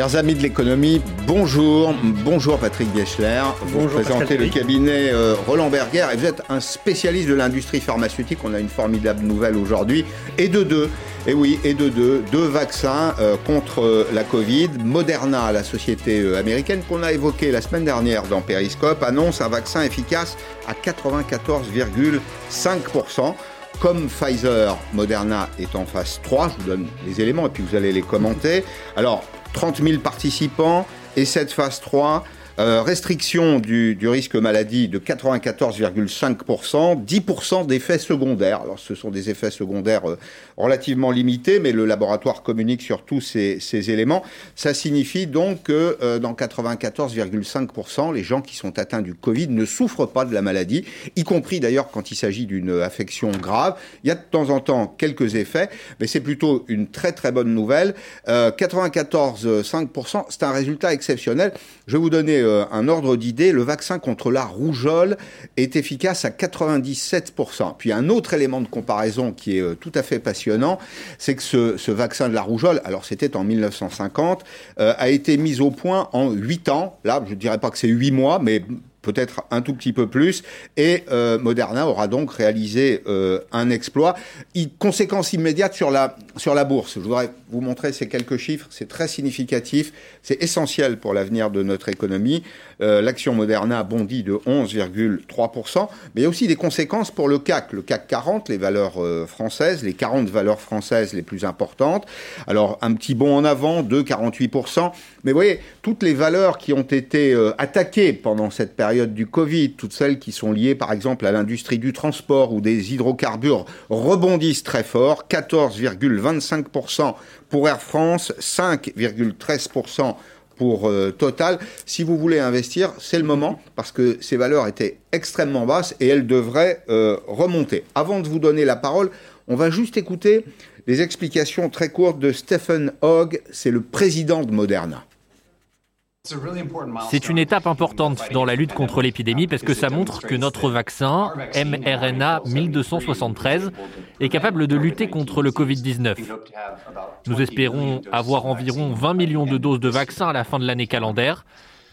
Chers amis de l'économie, bonjour. Bonjour Patrick Biechler. Vous Bonjour, présentez le cabinet euh, Roland Berger et vous êtes un spécialiste de l'industrie pharmaceutique. On a une formidable nouvelle aujourd'hui. Et de deux. Et oui, et de deux. Deux vaccins euh, contre euh, la Covid. Moderna, la société américaine qu'on a évoquée la semaine dernière dans Periscope, annonce un vaccin efficace à 94,5%. Comme Pfizer, Moderna est en phase 3, je vous donne les éléments et puis vous allez les commenter. Alors, 30 000 participants et cette phase 3, euh, restriction du, risque maladie de 94,5%, 10% d'effets secondaires. Alors, ce sont des effets secondaires euh, relativement limités, mais le laboratoire communique sur tous ces, éléments. Ça signifie donc que euh, dans 94,5%, les gens qui sont atteints du Covid ne souffrent pas de la maladie, y compris d'ailleurs quand il s'agit d'une affection grave. Il y a de temps en temps quelques effets, mais c'est plutôt une très très bonne nouvelle. Euh, 94,5%, c'est un résultat exceptionnel. Je vais vous donner un ordre d'idée. Le vaccin contre la rougeole est efficace à 97%. Puis un autre élément de comparaison qui est euh, tout à fait passionnant, c'est que ce, ce vaccin de la rougeole, alors c'était en 1950, euh, a été mis au point en 8 ans. Là, je ne dirais pas que c'est 8 mois, mais peut-être un tout petit peu plus, et euh, Moderna aura donc réalisé euh, un exploit. Conséquence immédiate sur la, sur la bourse. Je voudrais vous montrer ces quelques chiffres, c'est très significatif, c'est essentiel pour l'avenir de notre économie. Euh, L'action Moderna bondit de 11,3%, mais il y a aussi des conséquences pour le CAC, le CAC 40, les valeurs euh, françaises, les 40 valeurs françaises les plus importantes. Alors un petit bond en avant de 48%, mais vous voyez, toutes les valeurs qui ont été euh, attaquées pendant cette période du Covid, toutes celles qui sont liées par exemple à l'industrie du transport ou des hydrocarbures, rebondissent très fort, 14,25% pour Air France, 5,13% pour euh, Total. Si vous voulez investir, c'est le moment parce que ces valeurs étaient extrêmement basses et elles devraient euh, remonter. Avant de vous donner la parole, on va juste écouter les explications très courtes de Stephen Hogg, c'est le président de Moderna. C'est une étape importante dans la lutte contre l'épidémie parce que ça montre que notre vaccin, mRNA 1273, est capable de lutter contre le Covid-19. Nous espérons avoir environ 20 millions de doses de vaccins à la fin de l'année calendaire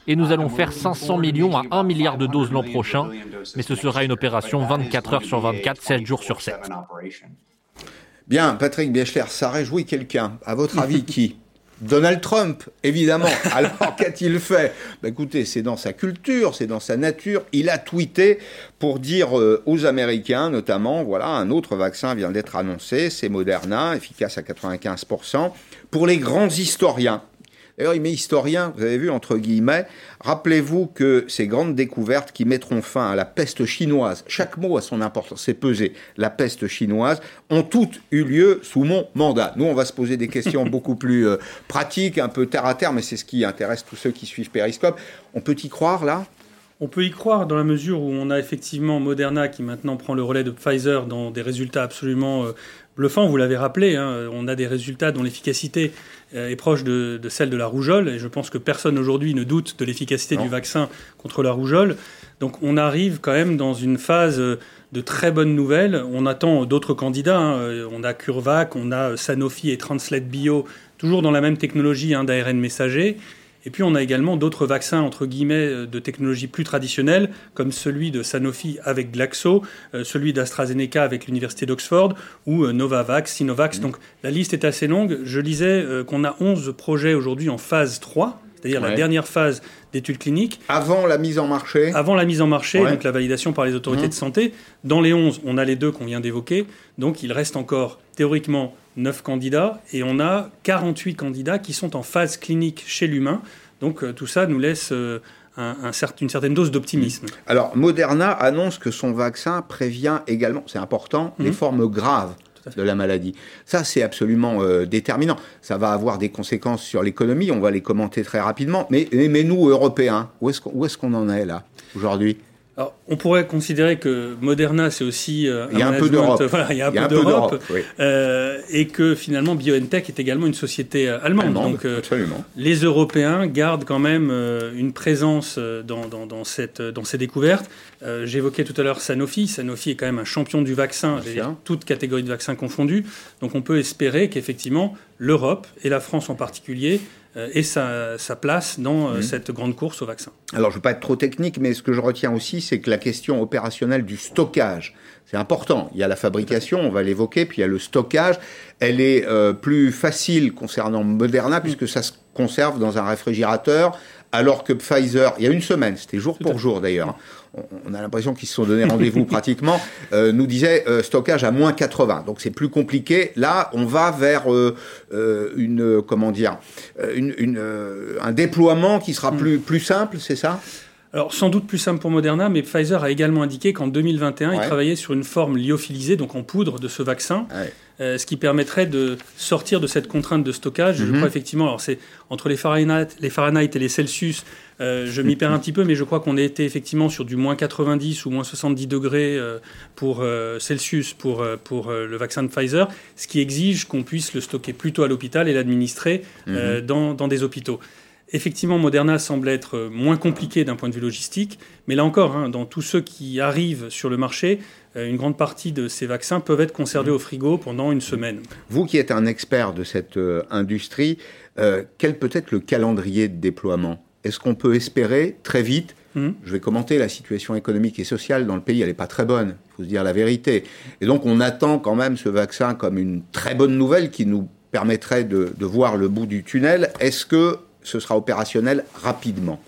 et nous allons faire 500 millions à 1 milliard de doses l'an prochain, mais ce sera une opération 24 heures sur 24, 7 jours sur 7. Bien, Patrick Biechler, ça réjouit quelqu'un. À votre avis, qui? Donald Trump, évidemment. Alors, qu'a-t-il fait? Ben, Écoutez, c'est dans sa culture, c'est dans sa nature. Il a tweeté pour dire euh, aux Américains, notamment, voilà, un autre vaccin vient d'être annoncé, c'est Moderna, efficace à 95%. Pour les grands historiens, D'ailleurs, il met historien, vous avez vu, entre guillemets. Rappelez-vous que ces grandes découvertes qui mettront fin à la peste chinoise, chaque mot a son importance, c'est pesé, la peste chinoise, ont toutes eu lieu sous mon mandat. Nous, on va se poser des questions beaucoup plus euh, pratiques, un peu terre à terre, mais c'est ce qui intéresse tous ceux qui suivent Periscope. On peut y croire, là? On peut y croire dans la mesure où on a effectivement Moderna qui maintenant prend le relais de Pfizer dans des résultats absolument euh, bluffants. Vous l'avez rappelé, hein, on a des résultats dont l'efficacité euh, est proche de, de, celle de la rougeole. Et je pense que personne aujourd'hui ne doute de l'efficacité du vaccin contre la rougeole. Donc on arrive quand même dans une phase de très bonnes nouvelles. On attend d'autres candidats. Hein. On a CureVac, on a Sanofi et Translate Bio, toujours dans la même technologie hein, d'ARN messager. Et puis on a également d'autres vaccins, entre guillemets, de technologie plus traditionnelle, comme celui de Sanofi avec Glaxo, euh, celui d'AstraZeneca avec l'Université d'Oxford, ou euh, Novavax, Sinovax. Mmh. Donc la liste est assez longue. Je lisais euh, qu'on a 11 projets aujourd'hui en phase 3, c'est-à-dire ouais. la dernière phase d'études cliniques. Avant la mise en marché Avant la mise en marché, ouais. donc la validation par les autorités mmh. de santé. Dans les 11, on a les deux qu'on vient d'évoquer. Donc il reste encore théoriquement 9 candidats et on a 48 candidats qui sont en phase clinique chez l'humain. Donc euh, tout ça nous laisse euh, un, un cert, une certaine dose d'optimisme. Alors Moderna annonce que son vaccin prévient également, c'est important, mmh. les formes graves de la maladie. Ça, c'est absolument euh, déterminant. Ça va avoir des conséquences sur l'économie, on va les commenter très rapidement. Mais, mais nous, Européens, où est-ce qu'on est qu en est là, aujourd'hui? Alors, on pourrait considérer que Moderna, c'est aussi euh, il y a un, peu d'Europe, voilà, il y a un, il y a peu d'Europe, oui. euh, et que finalement BioNTech est également une société euh, allemande. allemande Donc, absolument. les Européens gardent quand même une présence dans, dans, dans, cette, dans ces découvertes. J'évoquais tout à l'heure Sanofi. Sanofi est quand même un champion du vaccin, dire, toutes catégories de vaccins confondues. Donc, on peut espérer qu'effectivement l'Europe et la France en particulier et sa, place dans mmh. cette grande course au vaccin. Alors, je ne veux pas être trop technique, mais ce que je retiens aussi, c'est que la question opérationnelle du stockage, c'est important. Il y a la fabrication, on va l'évoquer, puis il y a le stockage. Elle est plus facile concernant Moderna, puisque ça se conserve dans un réfrigérateur alors que Pfizer, il y a une semaine, c'était jour pour jour d'ailleurs, on a l'impression qu'ils se sont donné rendez-vous pratiquement, euh, nous disait euh, stockage à moins 80. Donc c'est plus compliqué. Là, on va vers euh, une comment dire, une, un déploiement qui sera mm. plus plus simple, c'est ça? Alors, sans doute plus simple pour Moderna, mais Pfizer a également indiqué qu'en 2021, il travaillait sur une forme lyophilisée, donc en poudre de ce vaccin. Euh, ce qui permettrait de sortir de cette contrainte de stockage. Je mhm. crois effectivement, alors c'est entre les Fahrenheit, les Fahrenheit et les Celsius, euh, je m'y perds un petit peu, mais je crois qu'on était effectivement sur du moins 90 ou moins 70 degrés euh, pour Celsius pour, pour le vaccin de Pfizer, ce qui exige qu'on puisse le stocker plutôt à l'hôpital et l'administrer mhm. dans, dans des hôpitaux. Effectivement, Moderna semble être moins compliqué d'un point de vue logistique, mais là encore, hein, dans tous ceux qui arrivent sur le marché, euh, une grande partie de ces vaccins peuvent être conservés au frigo pendant une semaine. Vous qui êtes un expert de cette euh, industrie, euh, quel peut être le calendrier de déploiement? Est-ce qu'on peut espérer très vite hum. Je vais commenter la situation économique et sociale dans le pays, elle n'est pas très bonne, il faut se dire la vérité. Et donc on attend quand même ce vaccin comme une très bonne nouvelle qui nous permettrait de, de voir le bout du tunnel. Est-ce que ce sera opérationnel rapidement?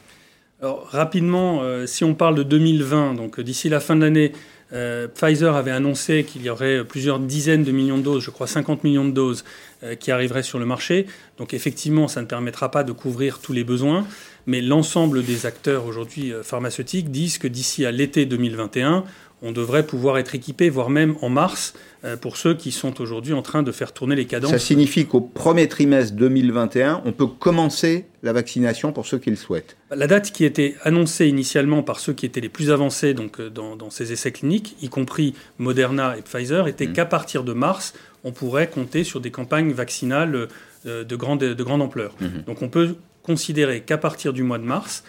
Alors, rapidement, euh, si on parle de 2020, donc euh, d'ici la fin de l'année, euh, Pfizer avait annoncé qu'il y aurait plusieurs dizaines de millions de doses, je crois 50 millions de doses, qui arriveraient sur le marché. Donc effectivement, ça ne permettra pas de couvrir tous les besoins, mais l'ensemble des acteurs aujourd'hui pharmaceutiques disent que d'ici à l'été 2021, on devrait pouvoir être équipé, voire même en mars, euh, pour ceux qui sont aujourd'hui en train de faire tourner les cadences. Ça signifie qu'au premier trimestre 2021, on peut commencer la vaccination pour ceux qui le souhaitent. La date qui était annoncée initialement par ceux qui étaient les plus avancés donc, euh, dans, ces essais cliniques, y compris Moderna et Pfizer, était mmh. qu'à partir de mars, on pourrait compter sur des campagnes vaccinales euh, de grande, de grande ampleur. Mmh. Donc on peut considérer qu'à partir du mois de mars,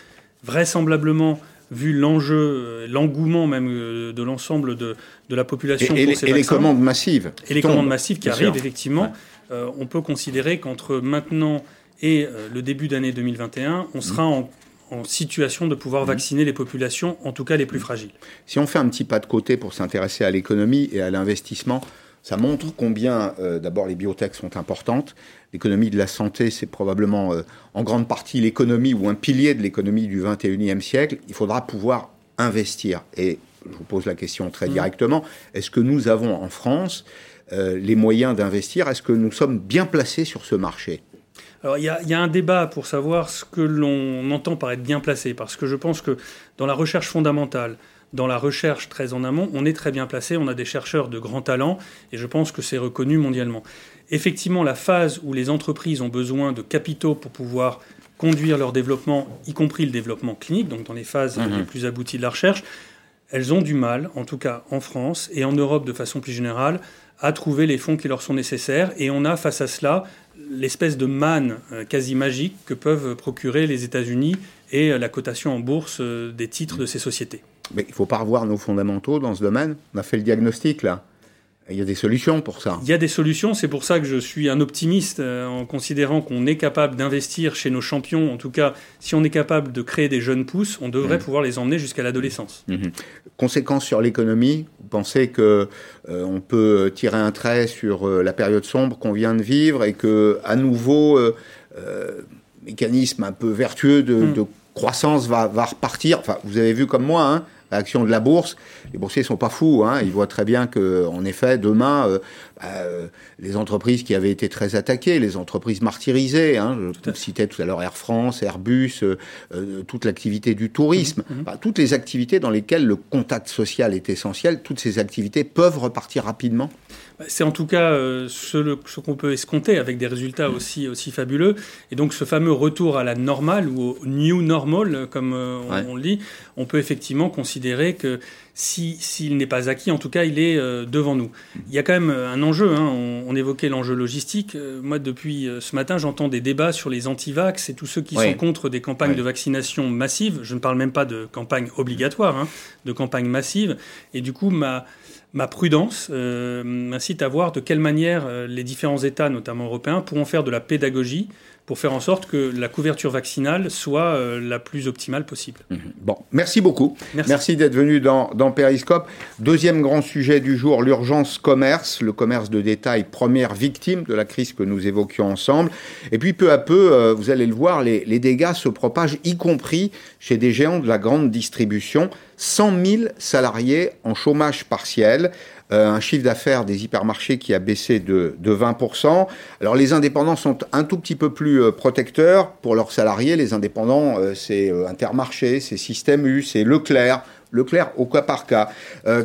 vraisemblablement vu l'enjeu, euh, l'engouement même euh, de l'ensemble de, de, la population et, pour ces et les commandes massives. Et les commandes massives qui arrivent, effectivement. Euh, on peut considérer qu'entre maintenant et le début d'année 2021, on sera en, en, situation de pouvoir mmh. vacciner les populations, en tout cas les plus fragiles. Si on fait un petit pas de côté pour s'intéresser à l'économie et à l'investissement, ça montre combien, d'abord, les biotech sont importantes, l'économie de la santé, c'est probablement euh, en grande partie l'économie ou un pilier de l'économie du 21e siècle. Il faudra pouvoir investir. Et je vous pose la question très mmh. directement, est-ce que nous avons en France euh, les moyens d'investir? Est-ce que nous sommes bien placés sur ce marché? Alors il y, a, un débat pour savoir ce que l'on entend par être bien placé, parce que je pense que dans la recherche fondamentale, dans la recherche très en amont, on est très bien placé, on a des chercheurs de grand talent, et je pense que c'est reconnu mondialement effectivement la phase où les entreprises ont besoin de capitaux pour pouvoir conduire leur développement, y compris le développement clinique, donc dans les phases mhm. les plus abouties de la recherche, elles ont du mal, en tout cas en France et en Europe de façon plus générale, à trouver les fonds qui leur sont nécessaires. Et on a face à cela l'espèce de manne euh, quasi magique que peuvent procurer les États-Unis et euh, la cotation en bourse euh, des titres de ces sociétés. Mais il ne faut pas revoir nos fondamentaux dans ce domaine. On a fait le diagnostic là. Il y a des solutions pour ça. Il y a des solutions, c'est pour ça que je suis un optimiste euh, en considérant qu'on est capable d'investir chez nos champions. En tout cas, si on est capable de créer des jeunes pousses, on devrait mmh. pouvoir les emmener jusqu'à l'adolescence. Mmh. Conséquence sur l'économie, vous pensez que euh, on peut tirer un trait sur euh, la période sombre qu'on vient de vivre et que à nouveau mécanisme un peu vertueux de, mmh. croissance va, va, repartir. Enfin, vous avez vu comme moi. Hein, l'action de la bourse. Les boursiers sont pas fous, hein. ils voient très bien que, en effet, demain, euh, bah, euh, les entreprises qui avaient été très attaquées, les entreprises martyrisées, hein, je citais tout à l'heure Air France, Airbus, euh, toute l'activité du tourisme, mmh, mmh. Bah, toutes les activités dans lesquelles le contact social est essentiel, toutes ces activités peuvent repartir rapidement. C'est en tout cas euh, ce, ce qu'on peut escompter avec des résultats mm. aussi, aussi fabuleux. Et donc ce fameux retour à la normale ou au new normal, comme euh, on, le dit, on peut effectivement considérer que s'il n'est pas acquis, en tout cas, il est euh, devant nous. Il y a quand même un enjeu. Hein. On, évoquait l'enjeu logistique. moi, depuis ce matin, j'entends des débats sur les anti-vax et tous ceux qui sont contre des campagnes de vaccination massives. Je ne parle même pas de campagnes obligatoires, hein, de campagnes massives. Et du coup, ma ma prudence euh, m'incite à voir de quelle manière euh, les différents États, notamment européens, pourront faire de la pédagogie pour faire en sorte que la couverture vaccinale soit euh, la plus optimale possible. Mhm. Bon, merci beaucoup. Merci, d'être venu dans, dans Periscope. Deuxième grand sujet du jour, l'urgence commerce, le commerce de détail, première victime de la crise que nous évoquions ensemble. Et puis peu à peu, euh, vous allez le voir, les, les dégâts se propagent, y compris chez des géants de la grande distribution. 100 000 salariés en chômage partiel. Euh, un chiffre d'affaires des hypermarchés qui a baissé de, de 20%. Alors les indépendants sont un tout petit peu plus euh, protecteurs pour leurs salariés. Les indépendants, euh, c'est Intermarché, c'est Système U, c'est Leclerc. Leclerc au cas par cas.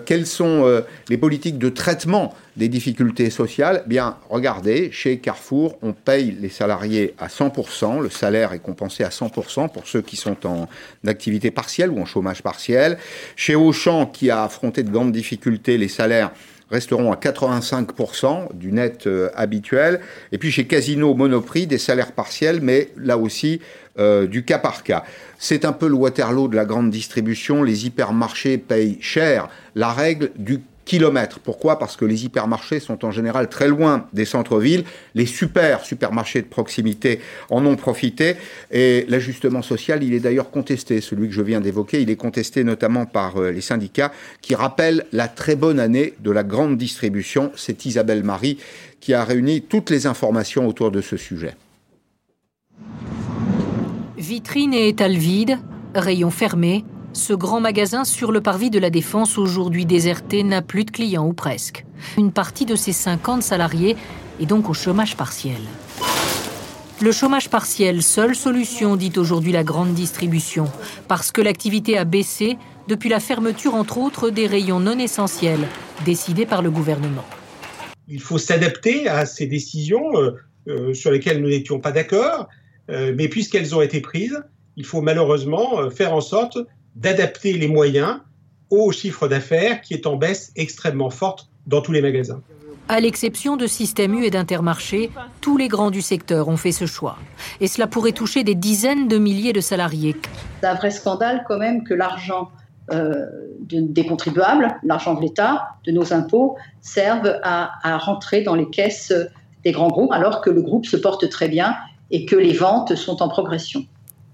quelles sont les politiques de traitement des difficultés sociales? Bien, regardez, chez Carrefour, on paye les salariés à 100%, le salaire est compensé à 100% pour ceux qui sont en activité partielle ou en chômage partiel. Chez Auchan, qui a affronté de grandes difficultés, les salaires resteront à 85% du net euh, habituel. Et puis chez Casino Monoprix, des salaires partiels, mais là aussi euh, du cas par cas. C'est un peu le Waterloo de la grande distribution. Les hypermarchés payent cher la règle du kilomètres. Pourquoi? Parce que les hypermarchés sont en général très loin des centres-villes. Les super supermarchés de proximité en ont profité. Et l'ajustement social, il est d'ailleurs contesté. Celui que je viens d'évoquer, il est contesté notamment par euh, les syndicats qui rappellent la très bonne année de la grande distribution. C'est Isabelle Marie qui a réuni toutes les informations autour de ce sujet. Vitrine et étal vide, rayons fermés, ce grand magasin sur le parvis de la Défense, aujourd'hui déserté, n'a plus de clients ou presque. Une partie de ses 50 salariés est donc au chômage partiel. Le chômage partiel, seule solution, dit aujourd'hui la grande distribution, parce que l'activité a baissé depuis la fermeture, entre autres, des rayons non essentiels décidés par le gouvernement. Il faut s'adapter à ces décisions euh, euh, sur lesquelles nous n'étions pas d'accord, euh, mais puisqu'elles ont été prises, il faut malheureusement faire en sorte d'adapter les moyens au chiffre d'affaires qui est en baisse extrêmement forte dans tous les magasins. À l'exception de Système U et d'Intermarché, tous les grands du secteur ont fait ce choix. Et cela pourrait toucher des dizaines de milliers de salariés. C'est un vrai scandale quand même que l'argent euh, des contribuables, l'argent de l'État, de nos impôts, serve à, à rentrer dans les caisses des grands groupes alors que le groupe se porte très bien et que les ventes sont en progression.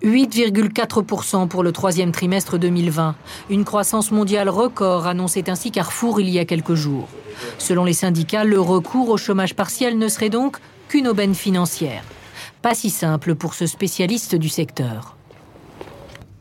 8,4% pour le troisième trimestre 2020. Une croissance mondiale record, annonçait ainsi Carrefour il y a quelques jours. Selon les syndicats, le recours au chômage partiel ne serait donc qu'une aubaine financière. Pas si simple pour ce spécialiste du secteur.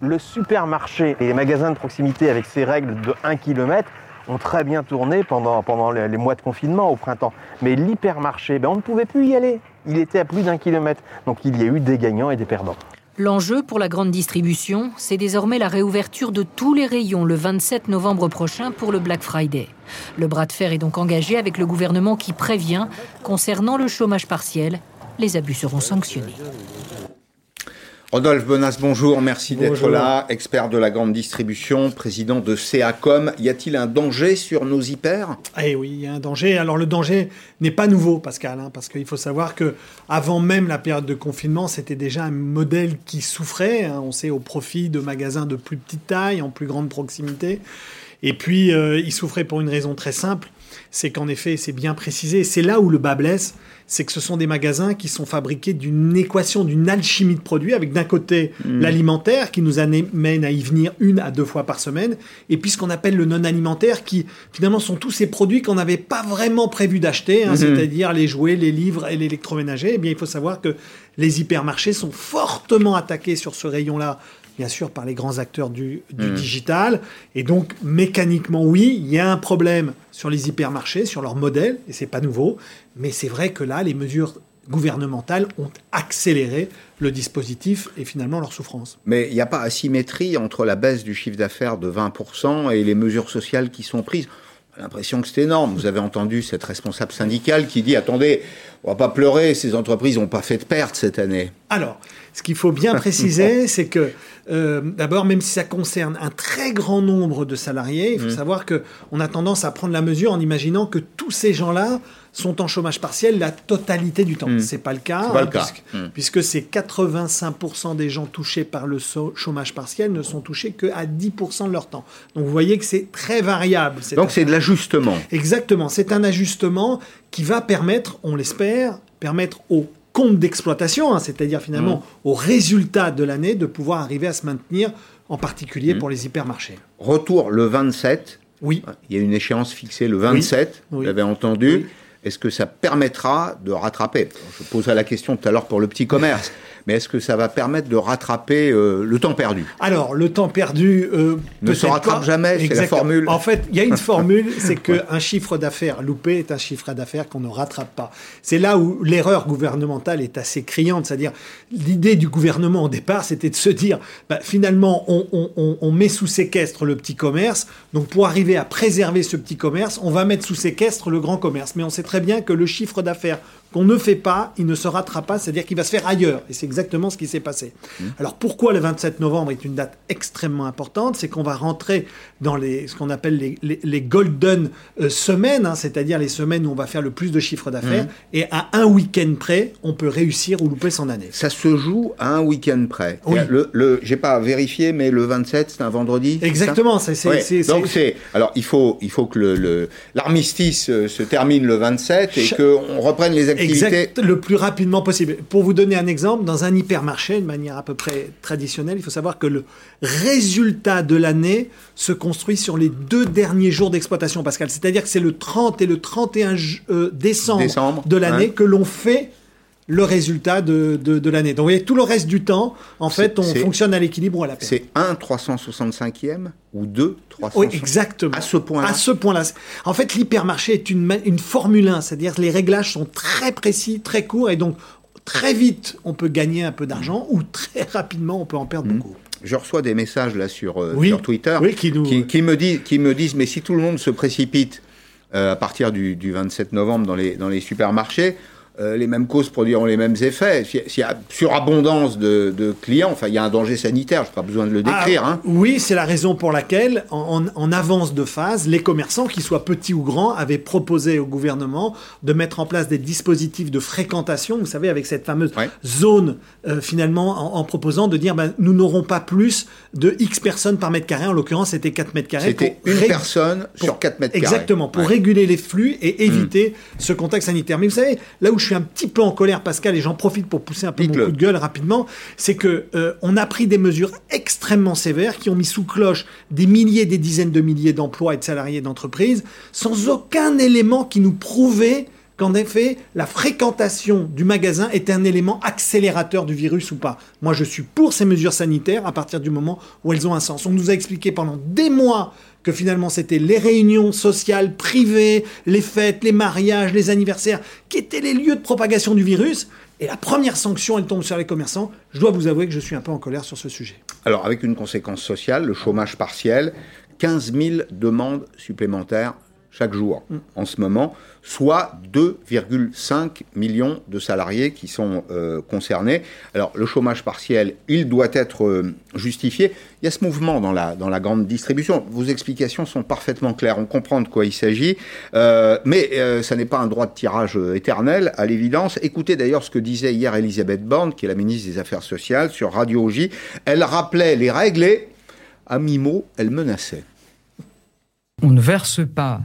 Le supermarché et les magasins de proximité avec ces règles de 1 km ont très bien tourné pendant, les mois de confinement au printemps. Mais l'hypermarché, ben on ne pouvait plus y aller. Il était à plus d'un kilomètre. Donc il y a eu des gagnants et des perdants. L'enjeu pour la grande distribution, c'est désormais la réouverture de tous les rayons le 27 novembre prochain pour le Black Friday. Le bras de fer est donc engagé avec le gouvernement qui prévient, concernant le chômage partiel, les abus seront sanctionnés. Rodolphe Bonas, bonjour, merci d'être là, expert de la grande distribution, président de CACOM. Y a-t-il un danger sur nos hyper? Eh oui, il y a un danger. Alors le danger n'est pas nouveau, Pascal, hein, parce qu'il faut savoir que avant même la période de confinement, c'était déjà un modèle qui souffrait. Hein, on sait au profit de magasins de plus petite taille, en plus grande proximité. Et puis, euh, il souffrait pour une raison très simple, c'est qu'en effet, c'est bien précisé, c'est là où le bas blesse, c'est que ce sont des magasins qui sont fabriqués d'une équation, d'une alchimie de produits, avec d'un côté mmh. l'alimentaire qui nous amène à y venir une à deux fois par semaine, et puis ce qu'on appelle le non alimentaire, qui finalement sont tous ces produits qu'on n'avait pas vraiment prévu d'acheter, hein, mmh. c'est-à-dire les jouets, les livres et l'électroménager. Eh bien, il faut savoir que les hypermarchés sont fortement attaqués sur ce rayon-là bien sûr par les grands acteurs du, mmh. digital. Et donc, mécaniquement, oui, il y a un problème sur les hypermarchés, sur leur modèle, et c'est pas nouveau. Mais c'est vrai que là, les mesures gouvernementales ont accéléré le dispositif et finalement leur souffrance. Mais il n'y a pas asymétrie entre la baisse du chiffre d'affaires de 20% et les mesures sociales qui sont prises. l'impression que c'est énorme. Vous avez entendu cette responsable syndicale qui dit attendez, on va pas pleurer, ces entreprises n'ont pas fait de perte cette année. Alors, ce qu'il faut bien préciser, c'est que euh, d'abord, même si ça concerne un très grand nombre de salariés, il faut mmh. savoir que on a tendance à prendre la mesure en imaginant que tous ces gens-là sont en chômage partiel la totalité du temps. Ce mmh. C'est pas le cas, hein, puisque, mmh. c'est 85% des gens touchés par le chômage partiel ne sont touchés que à 10% de leur temps. Donc vous voyez que c'est très variable. Donc c'est de l'ajustement. Exactement, c'est un ajustement qui va permettre, on l'espère, permettre aux compte d'exploitation, hein, c'est-à-dire finalement Mmh. au résultat de l'année, de pouvoir arriver à se maintenir, en particulier Mmh. pour les hypermarchés. Retour le 27. Oui. Il y a une échéance fixée le 27, Oui. vous l'avez entendu. Oui. Est-ce que ça permettra de rattraper? Je poserai la question tout à l'heure pour le petit commerce, mais est-ce que ça va permettre de rattraper euh, le temps perdu? Alors, le temps perdu euh, Ne se rattrape pas. jamais, c'est la formule. En fait, il y a une formule, c'est qu'un chiffre d'affaires loupé est un chiffre d'affaires qu'on ne rattrape pas. C'est là où l'erreur gouvernementale est assez criante, c'est-à-dire l'idée du gouvernement au départ, c'était de se dire, bah, finalement, on, on- on- on met sous séquestre le petit commerce, donc pour arriver à préserver ce petit commerce, on va mettre sous séquestre le grand commerce. Mais on sait très bien que le chiffre d'affaires qu'on ne fait pas, il ne se rattrape pas, c'est-à-dire qu'il va se faire ailleurs. Et c'est exactement ce qui s'est passé. Alors pourquoi le 27 novembre est une date extrêmement importante? C'est qu'on va rentrer dans les, ce qu'on appelle les, les- les golden euh, semaines, hein, c'est-à-dire les semaines où on va faire le plus de chiffre d'affaires. Et à un week-end près, on peut réussir ou louper son année. Ça se joue à un week-end près. Oui. Le, le, j'ai pas vérifié, mais le 27, c'est un vendredi. Exactement. c'est- c'est- Ouais. c'est- Donc c'est- alors il faut il faut que le, le- l'armistice euh, se termine le 27 et Cha- qu'on reprenne les activités. Exact, le plus rapidement possible. Pour vous donner un exemple, dans un hypermarché, de manière à peu près traditionnelle, il faut savoir que le résultat de l'année se construit sur les deux derniers jours d'exploitation, Pascal. C'est-à-dire que c'est le 30 et le 31 ju- euh, décembre, Décembre, de l'année que l'on fait le résultat de, de, de l'année. Donc vous voyez, tout le reste du temps, en fait, on fonctionne à l'équilibre ou à la perte. C'est 1 365e ou 2 365 Oui, exactement. À ce point-là. À ce point-là. En fait, l'hypermarché est une, une Formule 1, c'est-à-dire les réglages sont très précis, très courts, et donc très vite, on peut gagner un peu d'argent, ou très rapidement, on peut en perdre Mmh. beaucoup. Je reçois des messages là sur, euh, Oui. sur Twitter Oui, qui nous- qui, me disent, qui me disent mais si tout le monde se précipite euh, à partir du, du 27 novembre dans les, dans les supermarchés, euh, les mêmes causes produiront les mêmes effets. S'il y y a surabondance de, de clients, enfin il y a un danger sanitaire, je n'ai pas besoin de le décrire. Ah, hein. Oui, c'est la raison pour laquelle, en, avance de phase, les commerçants, qu'ils soient petits ou grands, avaient proposé au gouvernement de mettre en place des dispositifs de fréquentation, vous savez, avec cette fameuse Ouais. zone, euh, finalement, en, en proposant de dire, ben, nous n'aurons pas plus de X personnes par mètre carré. En l'occurrence, c'était 4 mètres carrés. C'était une ré- personne pour- sur 4 mètres carrés. Exactement, pour Ouais. réguler les flux et éviter ce contact sanitaire. Mais vous savez, là où je suis un petit peu en colère, Pascal, et j'en profite pour pousser un peu mon coup de gueule rapidement, c'est que euh, on a pris des mesures extrêmement sévères qui ont mis sous cloche des milliers, des dizaines de milliers d'emplois et de salariés d'entreprises, sans aucun élément qui nous prouvait qu'en effet, la fréquentation du magasin était un élément accélérateur du virus ou pas. Moi, je suis pour ces mesures sanitaires à partir du moment où elles ont un sens. On nous a expliqué pendant des mois que finalement c'était les réunions sociales privées, les fêtes, les mariages, les anniversaires, qui étaient les lieux de propagation du virus. Et la première sanction, elle tombe sur les commerçants. Je dois vous avouer que je suis un peu en colère sur ce sujet. Alors, avec une conséquence sociale, le chômage partiel, 15 000 demandes supplémentaires chaque jour en ce moment, soit 2,5 millions de salariés qui sont euh, concernés. Alors, le chômage partiel, il doit être euh, justifié. Il y a ce mouvement dans la, dans la grande distribution. Vos explications sont parfaitement claires. On comprend de quoi il s'agit. Euh, mais ça n'est pas un droit de tirage éternel, à l'évidence. Écoutez d'ailleurs ce que disait hier Elisabeth Borne, qui est la ministre des Affaires sociales, sur Radio J. Elle rappelait les règles et, à mi-mot, elle menaçait. On ne verse pas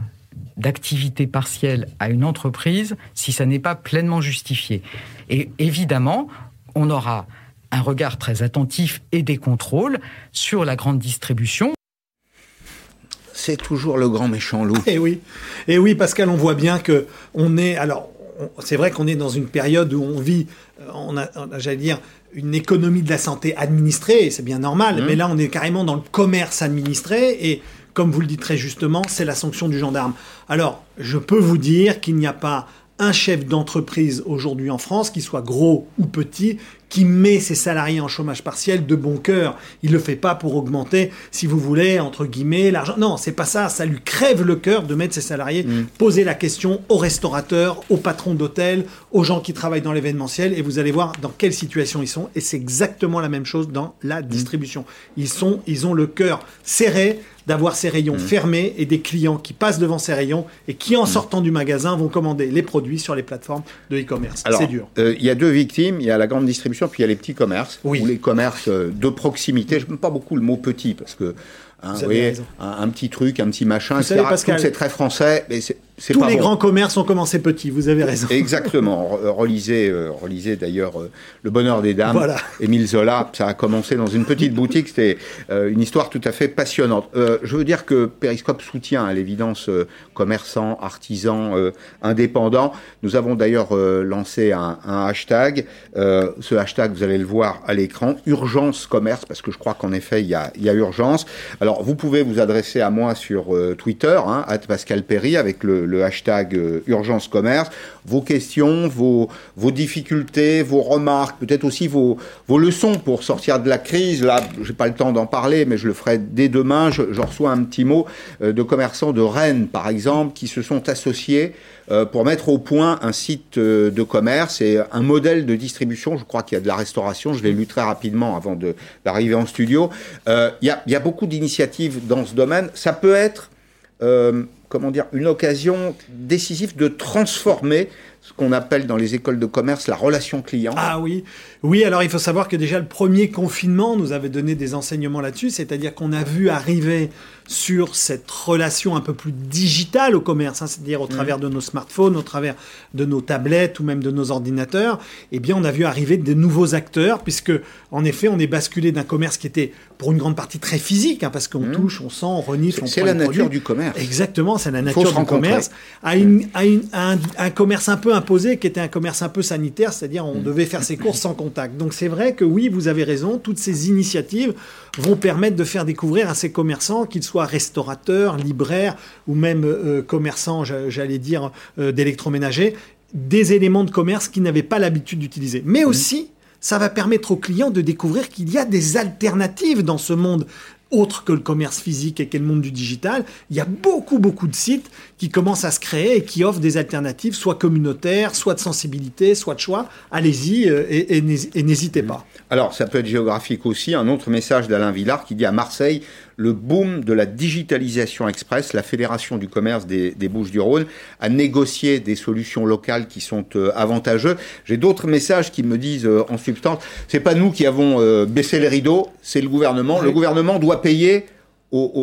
d'activité partielle à une entreprise si ça n'est pas pleinement justifié. Et évidemment, on aura un regard très attentif et des contrôles sur la grande distribution. C'est toujours le grand méchant loup. Et oui, et oui, Pascal, on voit bien que on est. Alors, c'est vrai qu'on est dans une période où on vit, euh, on a, on a, j'allais dire, une économie de la santé administrée, et c'est bien normal. Mais là, on est carrément dans le commerce administré, et comme vous le dites très justement, c'est la sanction du gendarme. Alors, je peux vous dire qu'il n'y a pas un chef d'entreprise aujourd'hui en France, qui soit gros ou petit, qui met ses salariés en chômage partiel de bon cœur. Il le fait pas pour augmenter, si vous voulez, entre guillemets, l'argent. Non, c'est pas ça. Ça lui crève le cœur de mettre ses salariés. Poser la question aux restaurateurs, aux patrons d'hôtels, aux gens qui travaillent dans l'événementiel, et vous allez voir dans quelle situation ils sont. Et c'est exactement la même chose dans la distribution. Ils sont, ils ont le cœur serré d'avoir ces rayons fermés et des clients qui passent devant ces rayons et qui, en sortant du magasin, vont commander les produits sur les plateformes de e-commerce. C'est dur. euh, Il y a deux victimes. Il y a la grande distribution, puis il y a les petits commerces, Oui. ou les commerces euh, de proximité. Je n'aime pas beaucoup le mot petit, parce que hein, Vous vous avez voyez, un, un petit truc, un petit machin, Vous etc. savez, Pascal- Tout, c'est très français, mais c'est tous les grands commerces ont commencé petits, vous avez raison. Exactement. Relisez, euh, relisez d'ailleurs euh, Le Bonheur des Dames, voilà. Émile Zola. Ça a commencé dans une petite boutique. C'était euh, une histoire tout à fait passionnante. je veux dire que Periscope soutient à l'évidence commerçants, artisans, indépendants. Nous avons d'ailleurs lancé un, un hashtag. ce hashtag, vous allez le voir à l'écran, Urgence Commerce, parce que je crois qu'en effet, il y, a, il y a urgence. Alors, vous pouvez vous adresser à moi sur Twitter, hein, Pascal Perry, avec le le hashtag euh, Urgence Commerce, vos questions, vos, vos difficultés, vos remarques, peut-être aussi vos, vos leçons pour sortir de la crise. Là, j'ai pas le temps d'en parler, mais je le ferai dès demain. Je, reçois un petit mot euh, de commerçants de Rennes, par exemple, qui se sont associés euh, pour mettre au point un site de commerce et un modèle de distribution. Je crois qu'il y a de la restauration. Je l'ai lu très rapidement avant d'arriver en studio. Il y, a, y, a, beaucoup d'initiatives dans ce domaine. Ça peut être comment dire, une occasion décisive de transformer ce qu'on appelle dans les écoles de commerce la relation client. Ah oui, oui. Alors il faut savoir que déjà le premier confinement nous avait donné des enseignements là-dessus, c'est-à-dire qu'on a vu arriver sur cette relation un peu plus digitale au commerce, hein, c'est-à-dire au travers de nos smartphones, au travers de nos tablettes ou même de nos ordinateurs, eh bien on a vu arriver de nouveaux acteurs, puisque en effet on est basculé d'un commerce qui était pour une grande partie très physique, hein, parce qu'on mmh. touche, on sent, on renifle, on C'est la nature du commerce. Exactement, c'est la nature du commerce. À, une, à, une, un, un, commerce un peu imposé, qui était un commerce un peu sanitaire, c'est-à-dire on mmh. devait faire ses courses sans contact. Donc c'est vrai que oui, vous avez raison, toutes ces initiatives vont permettre de faire découvrir à ces commerçants, qu'ils soient restaurateurs, libraires ou même euh, commerçants, j'allais dire, euh, d'électroménager, des éléments de commerce qu'ils n'avaient pas l'habitude d'utiliser. Mais mmh. aussi, ça va permettre aux clients de découvrir qu'il y a des alternatives dans ce monde autre que le commerce physique et que le monde du digital, il y a beaucoup, beaucoup de sites qui commencent à se créer et qui offrent des alternatives, soit communautaires, soit de sensibilité, soit de choix. Allez-y euh, et, n'hésitez pas. Alors, ça peut être géographique aussi. Un autre message d'Alain Villard qui dit à Marseille, le boom de la digitalisation express, la Fédération du commerce des, Bouches-du-Rhône a négocié des solutions locales qui sont euh, avantageuses. J'ai d'autres messages qui me disent euh, en substance, c'est pas nous qui avons baissé les rideaux, c'est le gouvernement. Le gouvernement doit payer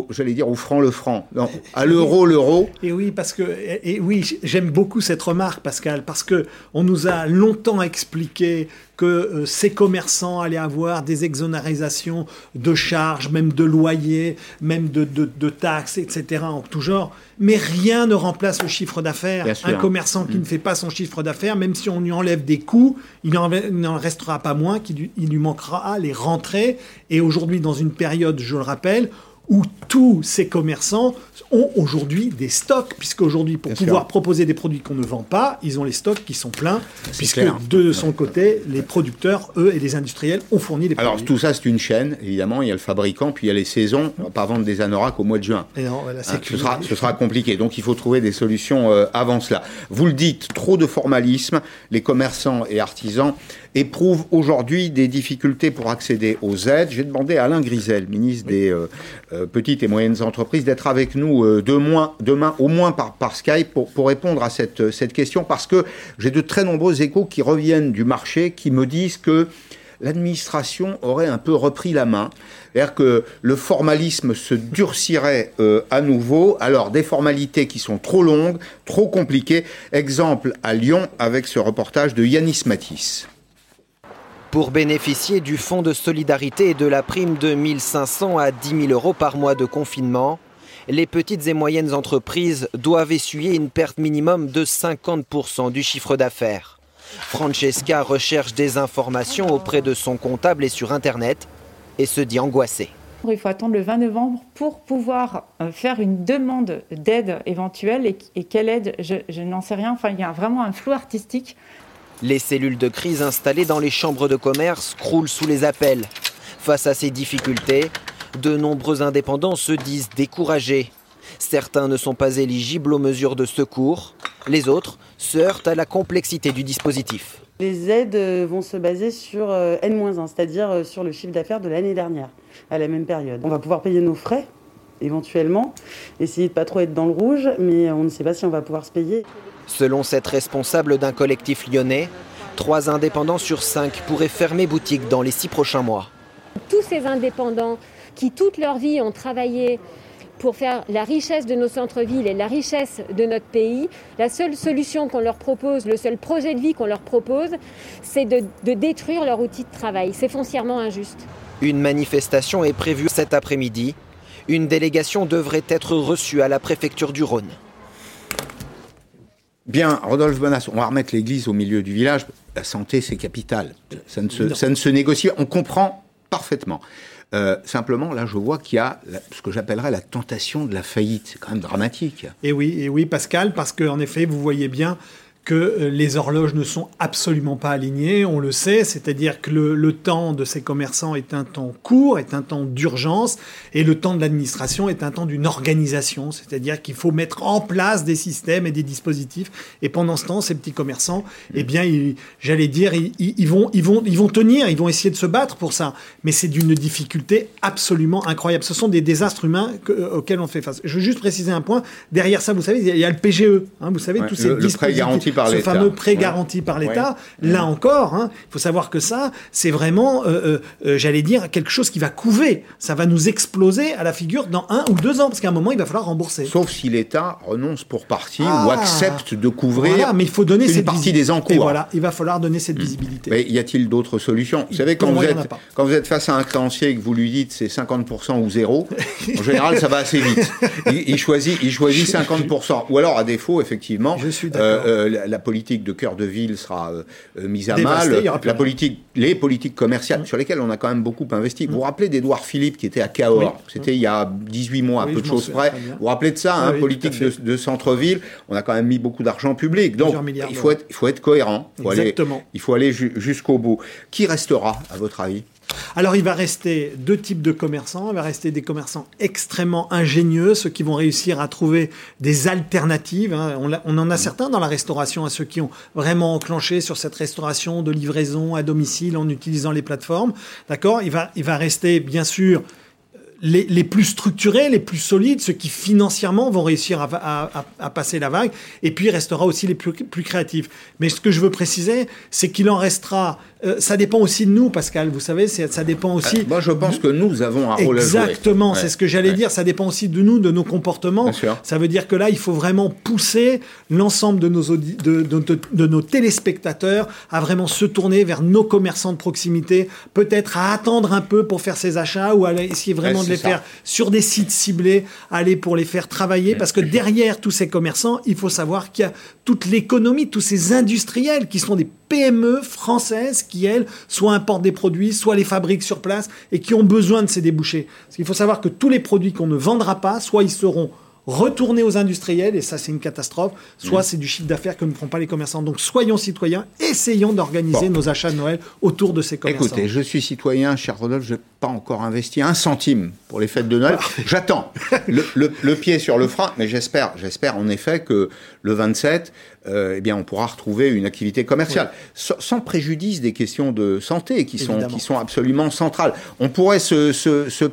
j'allais dire au franc le franc, non, à l'euro l'euro. Et oui, parce que et oui, j'aime beaucoup cette remarque, Pascal, parce que on nous a longtemps expliqué que euh, ces commerçants allaient avoir des exonérisations de charges, même de loyers, même de, de, taxes, etc. en tout genre. Mais rien ne remplace le chiffre d'affaires. Un commerçant qui mm. ne fait pas son chiffre d'affaires, même si on lui enlève des coûts, il n'en restera pas moins, qu'il il lui manquera les rentrées. Et aujourd'hui, dans une période, je le rappelle, où tous ces commerçants ont aujourd'hui des stocks, puisqu'aujourd'hui, pour pouvoir proposer des produits qu'on ne vend pas, ils ont les stocks qui sont pleins, puisque de son côté, les producteurs, eux, et les industriels ont fourni les produits. Alors tout ça, c'est une chaîne, évidemment, il y a le fabricant, puis il y a les saisons, on va pas vendre des anoraks au mois de juin. Et non, hein, ce, sera, ce, sera, compliqué, donc il faut trouver des solutions euh, avant cela. Vous le dites, trop de formalisme, les commerçants et artisans éprouvent aujourd'hui des difficultés pour accéder aux aides. J'ai demandé à Alain Grisel, ministre des euh, euh, petites et moyennes entreprises, d'être avec nous euh, demain, demain, au moins par, par Skype pour, pour, répondre à cette, cette question, parce que j'ai de très nombreux échos qui reviennent du marché, qui me disent que l'administration aurait un peu repris la main. C'est-à-dire que le formalisme se durcirait à nouveau. Alors, des formalités qui sont trop longues, trop compliquées. Exemple à Lyon avec ce reportage de Yanis Matisse. Pour bénéficier du fonds de solidarité et de la prime de 1500 à 10 000 euros par mois de confinement, les petites et moyennes entreprises doivent essuyer une perte minimum de 50% du chiffre d'affaires. Francesca recherche des informations auprès de son comptable et sur Internet et se dit angoissée. Il faut attendre le 20 novembre pour pouvoir euh, faire une demande d'aide éventuelle. Et, quelle aide Je, n'en sais rien. Il y a vraiment un flou artistique. Les cellules de crise installées dans les chambres de commerce croulent sous les appels. Face à ces difficultés, de nombreux indépendants se disent découragés. Certains ne sont pas éligibles aux mesures de secours, les autres se heurtent à la complexité du dispositif. Les aides vont se baser sur euh, N-1, c'est-à-dire euh, sur le chiffre d'affaires de l'année dernière, à la même période. On va pouvoir payer nos frais, éventuellement, essayer de pas trop être dans le rouge, mais on ne sait pas si on va pouvoir se payer. Selon cette responsable d'un collectif lyonnais, trois indépendants sur cinq pourraient fermer boutique dans les six prochains mois. Tous ces indépendants qui toute leur vie ont travaillé pour faire la richesse de nos centres-villes et la richesse de notre pays, la seule solution qu'on leur propose, le seul projet de vie qu'on leur propose, c'est de, de détruire leur outil de travail. C'est foncièrement injuste. Une manifestation est prévue cet après-midi. Une délégation devrait être reçue à la préfecture du Rhône. Bien, Rodolphe Bonas, on va remettre l'église au milieu du village. La santé, c'est capital. Ça ne, se, ça ne se négocie. On comprend parfaitement. Euh, simplement, là, je vois qu'il y a la, ce que j'appellerais la tentation de la faillite. C'est quand même dramatique. Et oui, et oui, Pascal, parce qu'en effet, vous voyez bien que euh, les horloges ne sont absolument pas alignées, on le sait, c'est-à-dire que le, le, temps de ces commerçants est un temps court, est un temps d'urgence, et le temps de l'administration est un temps d'une organisation, c'est-à-dire qu'il faut mettre en place des systèmes et des dispositifs, et pendant ce temps, ces petits commerçants, eh bien, j'allais dire, ils, ils, vont, ils, vont, ils vont tenir, ils vont essayer de se battre pour ça, mais c'est d'une difficulté absolument incroyable. Ce sont des désastres humains que, euh, auxquels on fait face. Je veux juste préciser un point, derrière ça, vous savez, il y a le PGE, hein, vous savez, ouais, tous ces le, dispositifs par ce fameux prêt garanti par l'État. Là encore, il hein, faut savoir que ça, c'est vraiment, euh, euh, j'allais dire, quelque chose qui va couver. Ça va nous exploser à la figure dans un ou deux ans, parce qu'à un moment, il va falloir rembourser. Sauf si l'État renonce pour partie ah, ou accepte de couvrir voilà, mais il faut donner une cette partie des encours. Et voilà, il va falloir donner cette visibilité. Mais y a-t-il d'autres solutions? Vous savez, quand vous, êtes, quand vous êtes face à un créancier et que vous lui dites c'est 50% ou zéro, en général, ça va assez vite. Il, il choisit, il choisit 50%. Ou alors, à défaut, effectivement, Je suis euh, la, la politique de cœur de ville sera euh, mise à mal. La politique, les politiques commerciales, mmh. sur lesquelles on a quand même beaucoup investi. Mmh. Vous vous rappelez d'Edouard Philippe qui était à Cahors? Oui. C'était il y a 18 mois, oui, peu de choses près. Vous vous rappelez de ça, hein, politique de, de centre-ville On a quand même mis beaucoup d'argent public. Donc, il faut, être, il faut être cohérent. Faut Exactement. Aller, il faut aller jusqu'au bout. Qui restera, à votre avis? Alors il va rester deux types de commerçants. Il va rester des commerçants extrêmement ingénieux, ceux qui vont réussir à trouver des alternatives. Hein. On, en a certains dans la restauration, à ceux qui ont vraiment enclenché sur cette restauration de livraison à domicile en utilisant les plateformes. D'accord? Il va, il va rester bien sûr les, plus structurés, les plus solides, ceux qui financièrement vont réussir à, passer la vague, et puis il restera aussi les plus créatifs. Mais ce que je veux préciser, c'est qu'il en restera. Euh, ça dépend aussi de nous, Pascal. Vous savez, ça dépend aussi. Euh, moi, je pense que nous avons un rôle Exactement, à jouer. Exactement, c'est ouais. ce que j'allais ouais. dire. Ça dépend aussi de nous, de nos comportements. Ça veut dire que là, il faut vraiment pousser l'ensemble de nos, de, de, de, de nos téléspectateurs à vraiment se tourner vers nos commerçants de proximité, peut-être à attendre un peu pour faire ses achats ou à essayer vraiment de les faire sur des sites ciblés, aller pour les faire travailler, parce que derrière tous ces commerçants, il faut savoir qu'il y a toute l'économie, tous ces industriels qui sont des PME françaises qui, soit importent des produits, soit les fabriquent sur place et qui ont besoin de ces débouchés. Parce qu'il faut savoir que tous les produits qu'on ne vendra pas, soit ils seront retourner aux industriels, et ça c'est une catastrophe, soit mmh. c'est du chiffre d'affaires que ne font pas les commerçants. Donc soyons citoyens, essayons d'organiser bon. nos achats de Noël autour de ces commerçants. Écoutez, je suis citoyen, cher Rodolphe, je n'ai pas encore investi un centime pour les fêtes de Noël. J'attends le, le, le, pied sur le frein, mais j'espère, j'espère en effet que le 27, euh, eh bien, on pourra retrouver une activité commerciale, oui. sans, sans, préjudice des questions de santé qui sont, qui sont absolument centrales. On pourrait se, se, se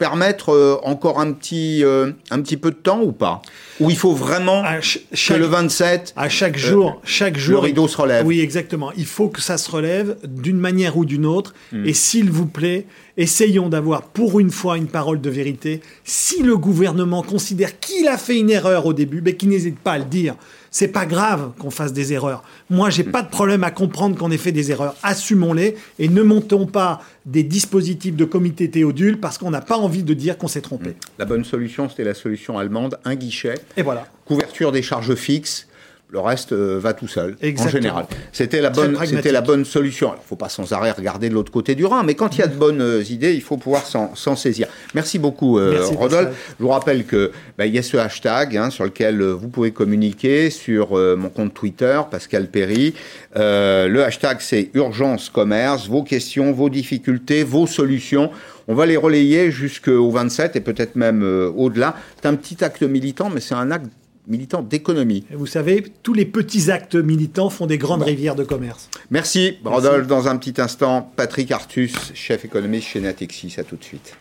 permettre euh, encore un petit, euh, un petit peu de temps ou pas? Ou il faut vraiment chaque, que le 27, à chaque jour, euh, chaque jour, le rideau se relève Oui, exactement. Il faut que ça se relève d'une manière ou d'une autre. Mm. Et s'il vous plaît, essayons d'avoir pour une fois une parole de vérité. Si le gouvernement considère qu'il a fait une erreur au début, mais qu'il n'hésite pas à le dire. C'est pas grave qu'on fasse des erreurs. Moi, j'ai pas de problème à comprendre qu'on ait fait des erreurs. Assumons-les et ne montons pas des dispositifs de comité Théodule parce qu'on n'a pas envie de dire qu'on s'est trompé. La bonne solution, c'était la solution allemande, un guichet. Et voilà. Couverture des charges fixes le reste euh, va tout seul, Exactement. en général. C'était la, bonne, c'était la bonne solution. Il ne faut pas sans arrêt regarder de l'autre côté du Rhin, mais quand il y a de bonnes euh, idées, il faut pouvoir s'en saisir. Merci beaucoup, euh, Merci, Rodolphe. Je vous rappelle qu'il bah, y a ce hashtag hein, sur lequel vous pouvez communiquer sur euh, mon compte Twitter, Pascal Perry. le hashtag, c'est Urgence Commerce. Vos questions, vos difficultés, vos solutions. On va les relayer jusqu'au 27 et peut-être même au-delà. C'est un petit acte militant, mais c'est un acte militants d'économie. Vous savez, tous les petits actes militants font des grandes bon. rivières de commerce. Merci, Rodolphe. Dans un petit instant, Patrick Artus, chef économiste chez Natixis. À tout de suite.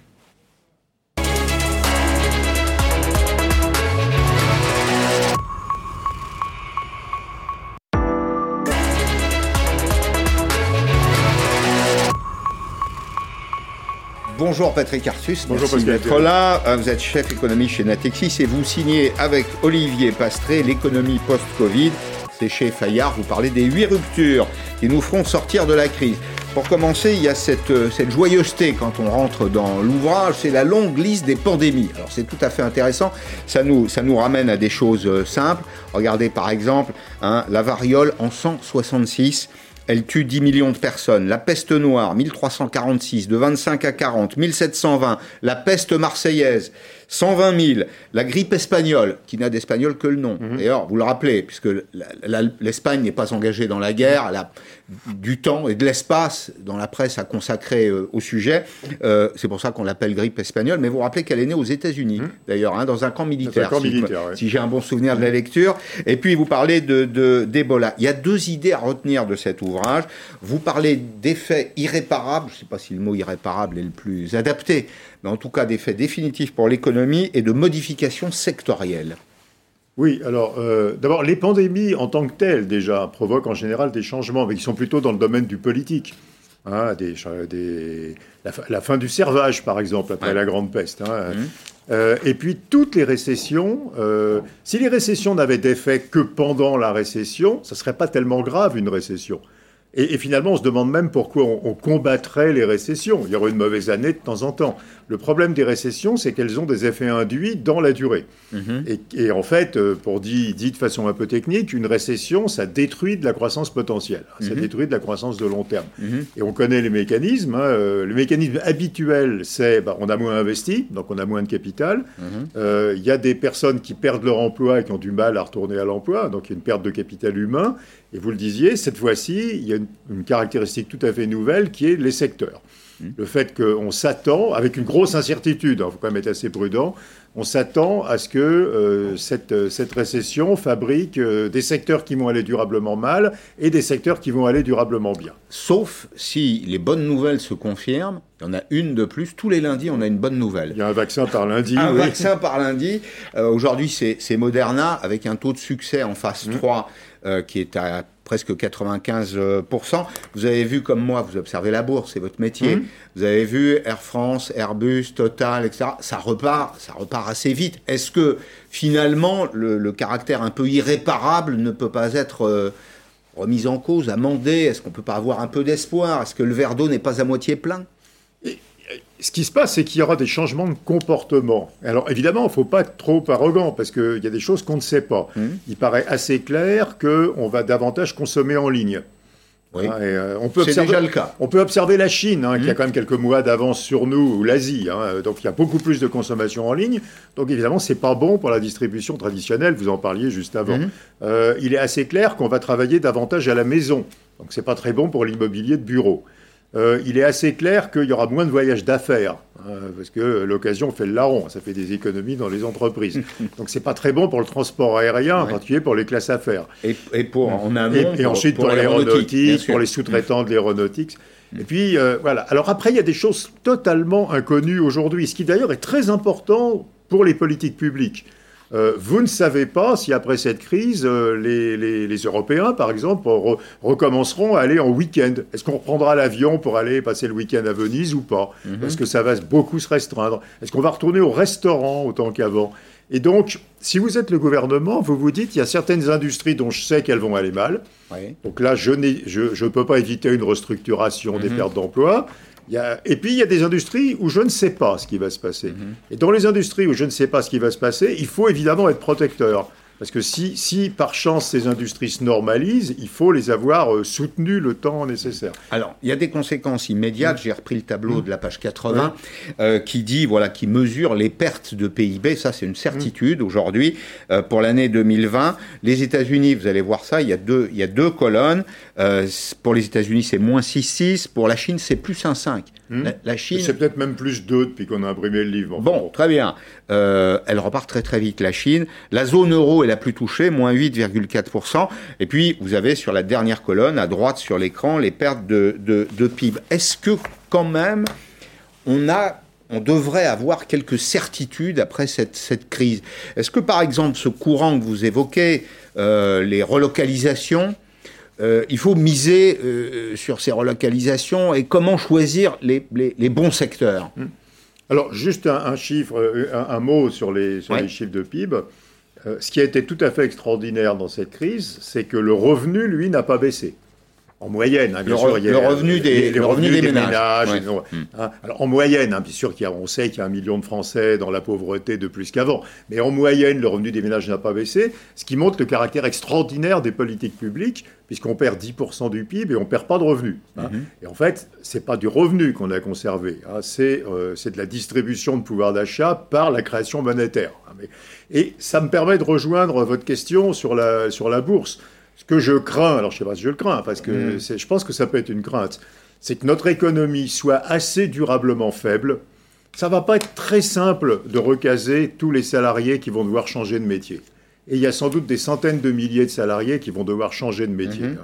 Bonjour Patrick Artus, bonjour merci d'être là. Euh, vous êtes chef économie chez Natexis et vous signez avec Olivier Pastré l'économie post-Covid. C'est chez Fayard, vous parlez des huit ruptures qui nous feront sortir de la crise. Pour commencer, il y a cette, euh, cette joyeuseté quand on rentre dans l'ouvrage, c'est la longue liste des pandémies. Alors c'est tout à fait intéressant, ça nous, ça nous ramène à des choses euh, simples. Regardez par exemple hein, la variole en 166 elle tue 10 millions de personnes. La peste noire, 1346, de 25 à 40, 1720. La peste marseillaise, 120 000. La grippe espagnole, qui n'a d'espagnol que le nom. Mhm. D'ailleurs, vous le rappelez, puisque l'Espagne n'est pas engagée dans la guerre, elle a du temps et de l'espace dans la presse à consacrer euh, au sujet. Euh, c'est pour ça qu'on l'appelle grippe espagnole. Mais vous, vous rappelez qu'elle est née aux États-Unis, mhm. d'ailleurs, hein, dans un camp militaire. si, j'ai un bon souvenir de la lecture. Et puis, vous parlez d'Ebola. De, Il y a deux idées à retenir de cet ouvrage. Vous parlez d'effets irréparables. Je ne sais pas si le mot irréparable est le plus adapté mais en tout cas d'effets définitifs pour l'économie et de modifications sectorielles. Oui, alors euh, d'abord, les pandémies en tant que telles, déjà, provoquent en général des changements, mais qui sont plutôt dans le domaine du politique. Hein, des, la, fin du servage, par exemple, après la Grande Peste. Hein. Mmh. Euh, et puis, toutes les récessions, euh, si les récessions n'avaient d'effet que pendant la récession, ça ne serait pas tellement grave, une récession. Et, finalement, on se demande même pourquoi on, combattrait les récessions. Il y aurait une mauvaise année de temps en temps. Le problème des récessions, c'est qu'elles ont des effets induits dans la durée. Mhm. Et, en fait, euh, pour dire dit de façon un peu technique, une récession, ça détruit de la croissance potentielle. Ça mhm. détruit de la croissance de long terme. Mhm. Et on connaît les mécanismes. Hein. Euh, le mécanisme habituel, c'est bah, on a moins investi, donc on a moins de capital. Euh, il y a des personnes qui perdent leur emploi et qui ont du mal à retourner à l'emploi, donc il y a une perte de capital humain. Et vous le disiez, cette fois-ci, il y a une, caractéristique tout à fait nouvelle qui est les secteurs. Mmh. Le fait qu'on s'attend, avec une grosse incertitude, il hein, faut quand même être assez prudent, on s'attend à ce que euh, cette, cette, récession fabrique euh, des secteurs qui vont aller durablement mal et des secteurs qui vont aller durablement bien. Sauf si les bonnes nouvelles se confirment, il y en a une de plus. Tous les lundis, on a une bonne nouvelle. Il y a un vaccin par lundi. un vaccin par lundi. Euh, aujourd'hui, c'est Moderna avec un taux de succès en phase 3 mmh. Euh, qui est à presque 95%. Vous avez vu, comme moi, vous observez la bourse, c'est votre métier. Mmh. Vous avez vu Air France, Airbus, Total, etc. Ça repart, ça repart assez vite. Est-ce que finalement, le, caractère un peu irréparable ne peut pas être euh, remis en cause, amendé? Est-ce qu'on peut pas avoir un peu d'espoir? Est-ce que le verre d'eau n'est pas à moitié plein? Ce qui se passe, c'est qu'il y aura des changements de comportement. Alors évidemment, il ne faut pas être trop arrogant, parce qu'il y a des choses qu'on ne sait pas. Mmh. Il paraît assez clair qu'on va davantage consommer en ligne. Oui. Hein, euh, on peut c'est déjà le cas. On peut observer la Chine, hein, qui a mmh. quand même quelques mois d'avance sur nous, ou l'Asie. Hein, donc il y a beaucoup plus de consommation en ligne. Donc évidemment, c'est pas bon pour la distribution traditionnelle. Vous en parliez juste avant. Mmh. Euh, il est assez clair qu'on va travailler davantage à la maison. Donc c'est pas très bon pour l'immobilier de bureau. Euh, il est assez clair qu'il y aura moins de voyages d'affaires, hein, parce que l'occasion fait le larron, ça fait des économies dans les entreprises. Donc c'est pas très bon pour le transport aérien, en particulier pour les classes affaires. Et, pour en et, ensuite pour, l'aéronautique, pour les sous-traitants de l'aéronautique. Et puis euh, voilà. Alors après, il y a des choses totalement inconnues aujourd'hui, ce qui d'ailleurs est très important pour les politiques publiques. Euh, vous ne savez pas si après cette crise, euh, les, Européens, par exemple, recommenceront à aller en week-end. Est-ce qu'on reprendra l'avion pour aller passer le week-end à Venise ou pas mhm. Est-ce que ça va beaucoup se restreindre Est-ce qu'on va retourner au restaurant autant qu'avant Et donc, si vous êtes le gouvernement, vous vous dites, il y a certaines industries dont je sais qu'elles vont aller mal. Donc là, je ne je, peux pas éviter une restructuration des Et puis, il y a des industries où je ne sais pas ce qui va se passer. Mhm. Et dans les industries où je ne sais pas ce qui va se passer, il faut évidemment être protecteur. Parce que si, si, par chance ces industries se normalisent, il faut les avoir euh, soutenues le temps nécessaire. Alors, il y a des conséquences immédiates. J'ai repris le tableau de la page 80 euh, qui dit, voilà, qui mesure les pertes de PIB. Ça, c'est une certitude aujourd'hui euh, pour l'année 2020. Les États-Unis, vous allez voir ça, il y a deux, il y a deux colonnes. pour les États-Unis, c'est moins 6,6. Pour la Chine, c'est plus 1,5. Hmm. La, Chine. C'est peut-être même plus 2 depuis qu'on a imprimé le livre. Bon, très bien. elle repart très très vite, la Chine. La zone euro est la plus touchée, moins 8,4%. Et puis, vous avez sur la dernière colonne, à droite sur l'écran, les pertes de, de, PIB. Est-ce que quand même, on a on devrait avoir quelques certitudes après cette, cette crise? Est-ce que par exemple ce courant que vous évoquez, euh, les relocalisations, euh, il faut miser euh, sur ces relocalisations et comment choisir les, les, bons secteurs mmh. Alors, juste un, chiffre, euh, un, mot sur les, sur les chiffres de PIB. Euh, ce qui a été tout à fait extraordinaire dans cette crise, c'est que le revenu, lui, n'a pas baissé en moyenne, hein, bien le, sûr. Il y a, le revenu des, les, revenus, des, ménages. Hein. alors, en moyenne, hein, bien sûr qu'on sait qu'il y a un million de Français dans la pauvreté de plus qu'avant, mais en moyenne, le revenu des ménages n'a pas baissé, ce qui montre le caractère extraordinaire des politiques publiques, puisqu'on perd 10% du PIB et on ne perd pas de revenus. Hein. Mhm. Et en fait, ce n'est pas du revenu qu'on a conservé, euh, c'est de la distribution de pouvoir d'achat par la création monétaire. et ça me permet de rejoindre votre question sur la, sur la bourse. Ce que je crains, alors je ne sais pas si je le crains, parce que mm. je pense que ça peut être une crainte, c'est que notre économie soit assez durablement faible. Ça va pas être très simple de recaser tous les salariés qui vont devoir changer de métier. Et il y a sans doute des centaines de milliers de salariés qui vont devoir changer de métier. Mm-hmm.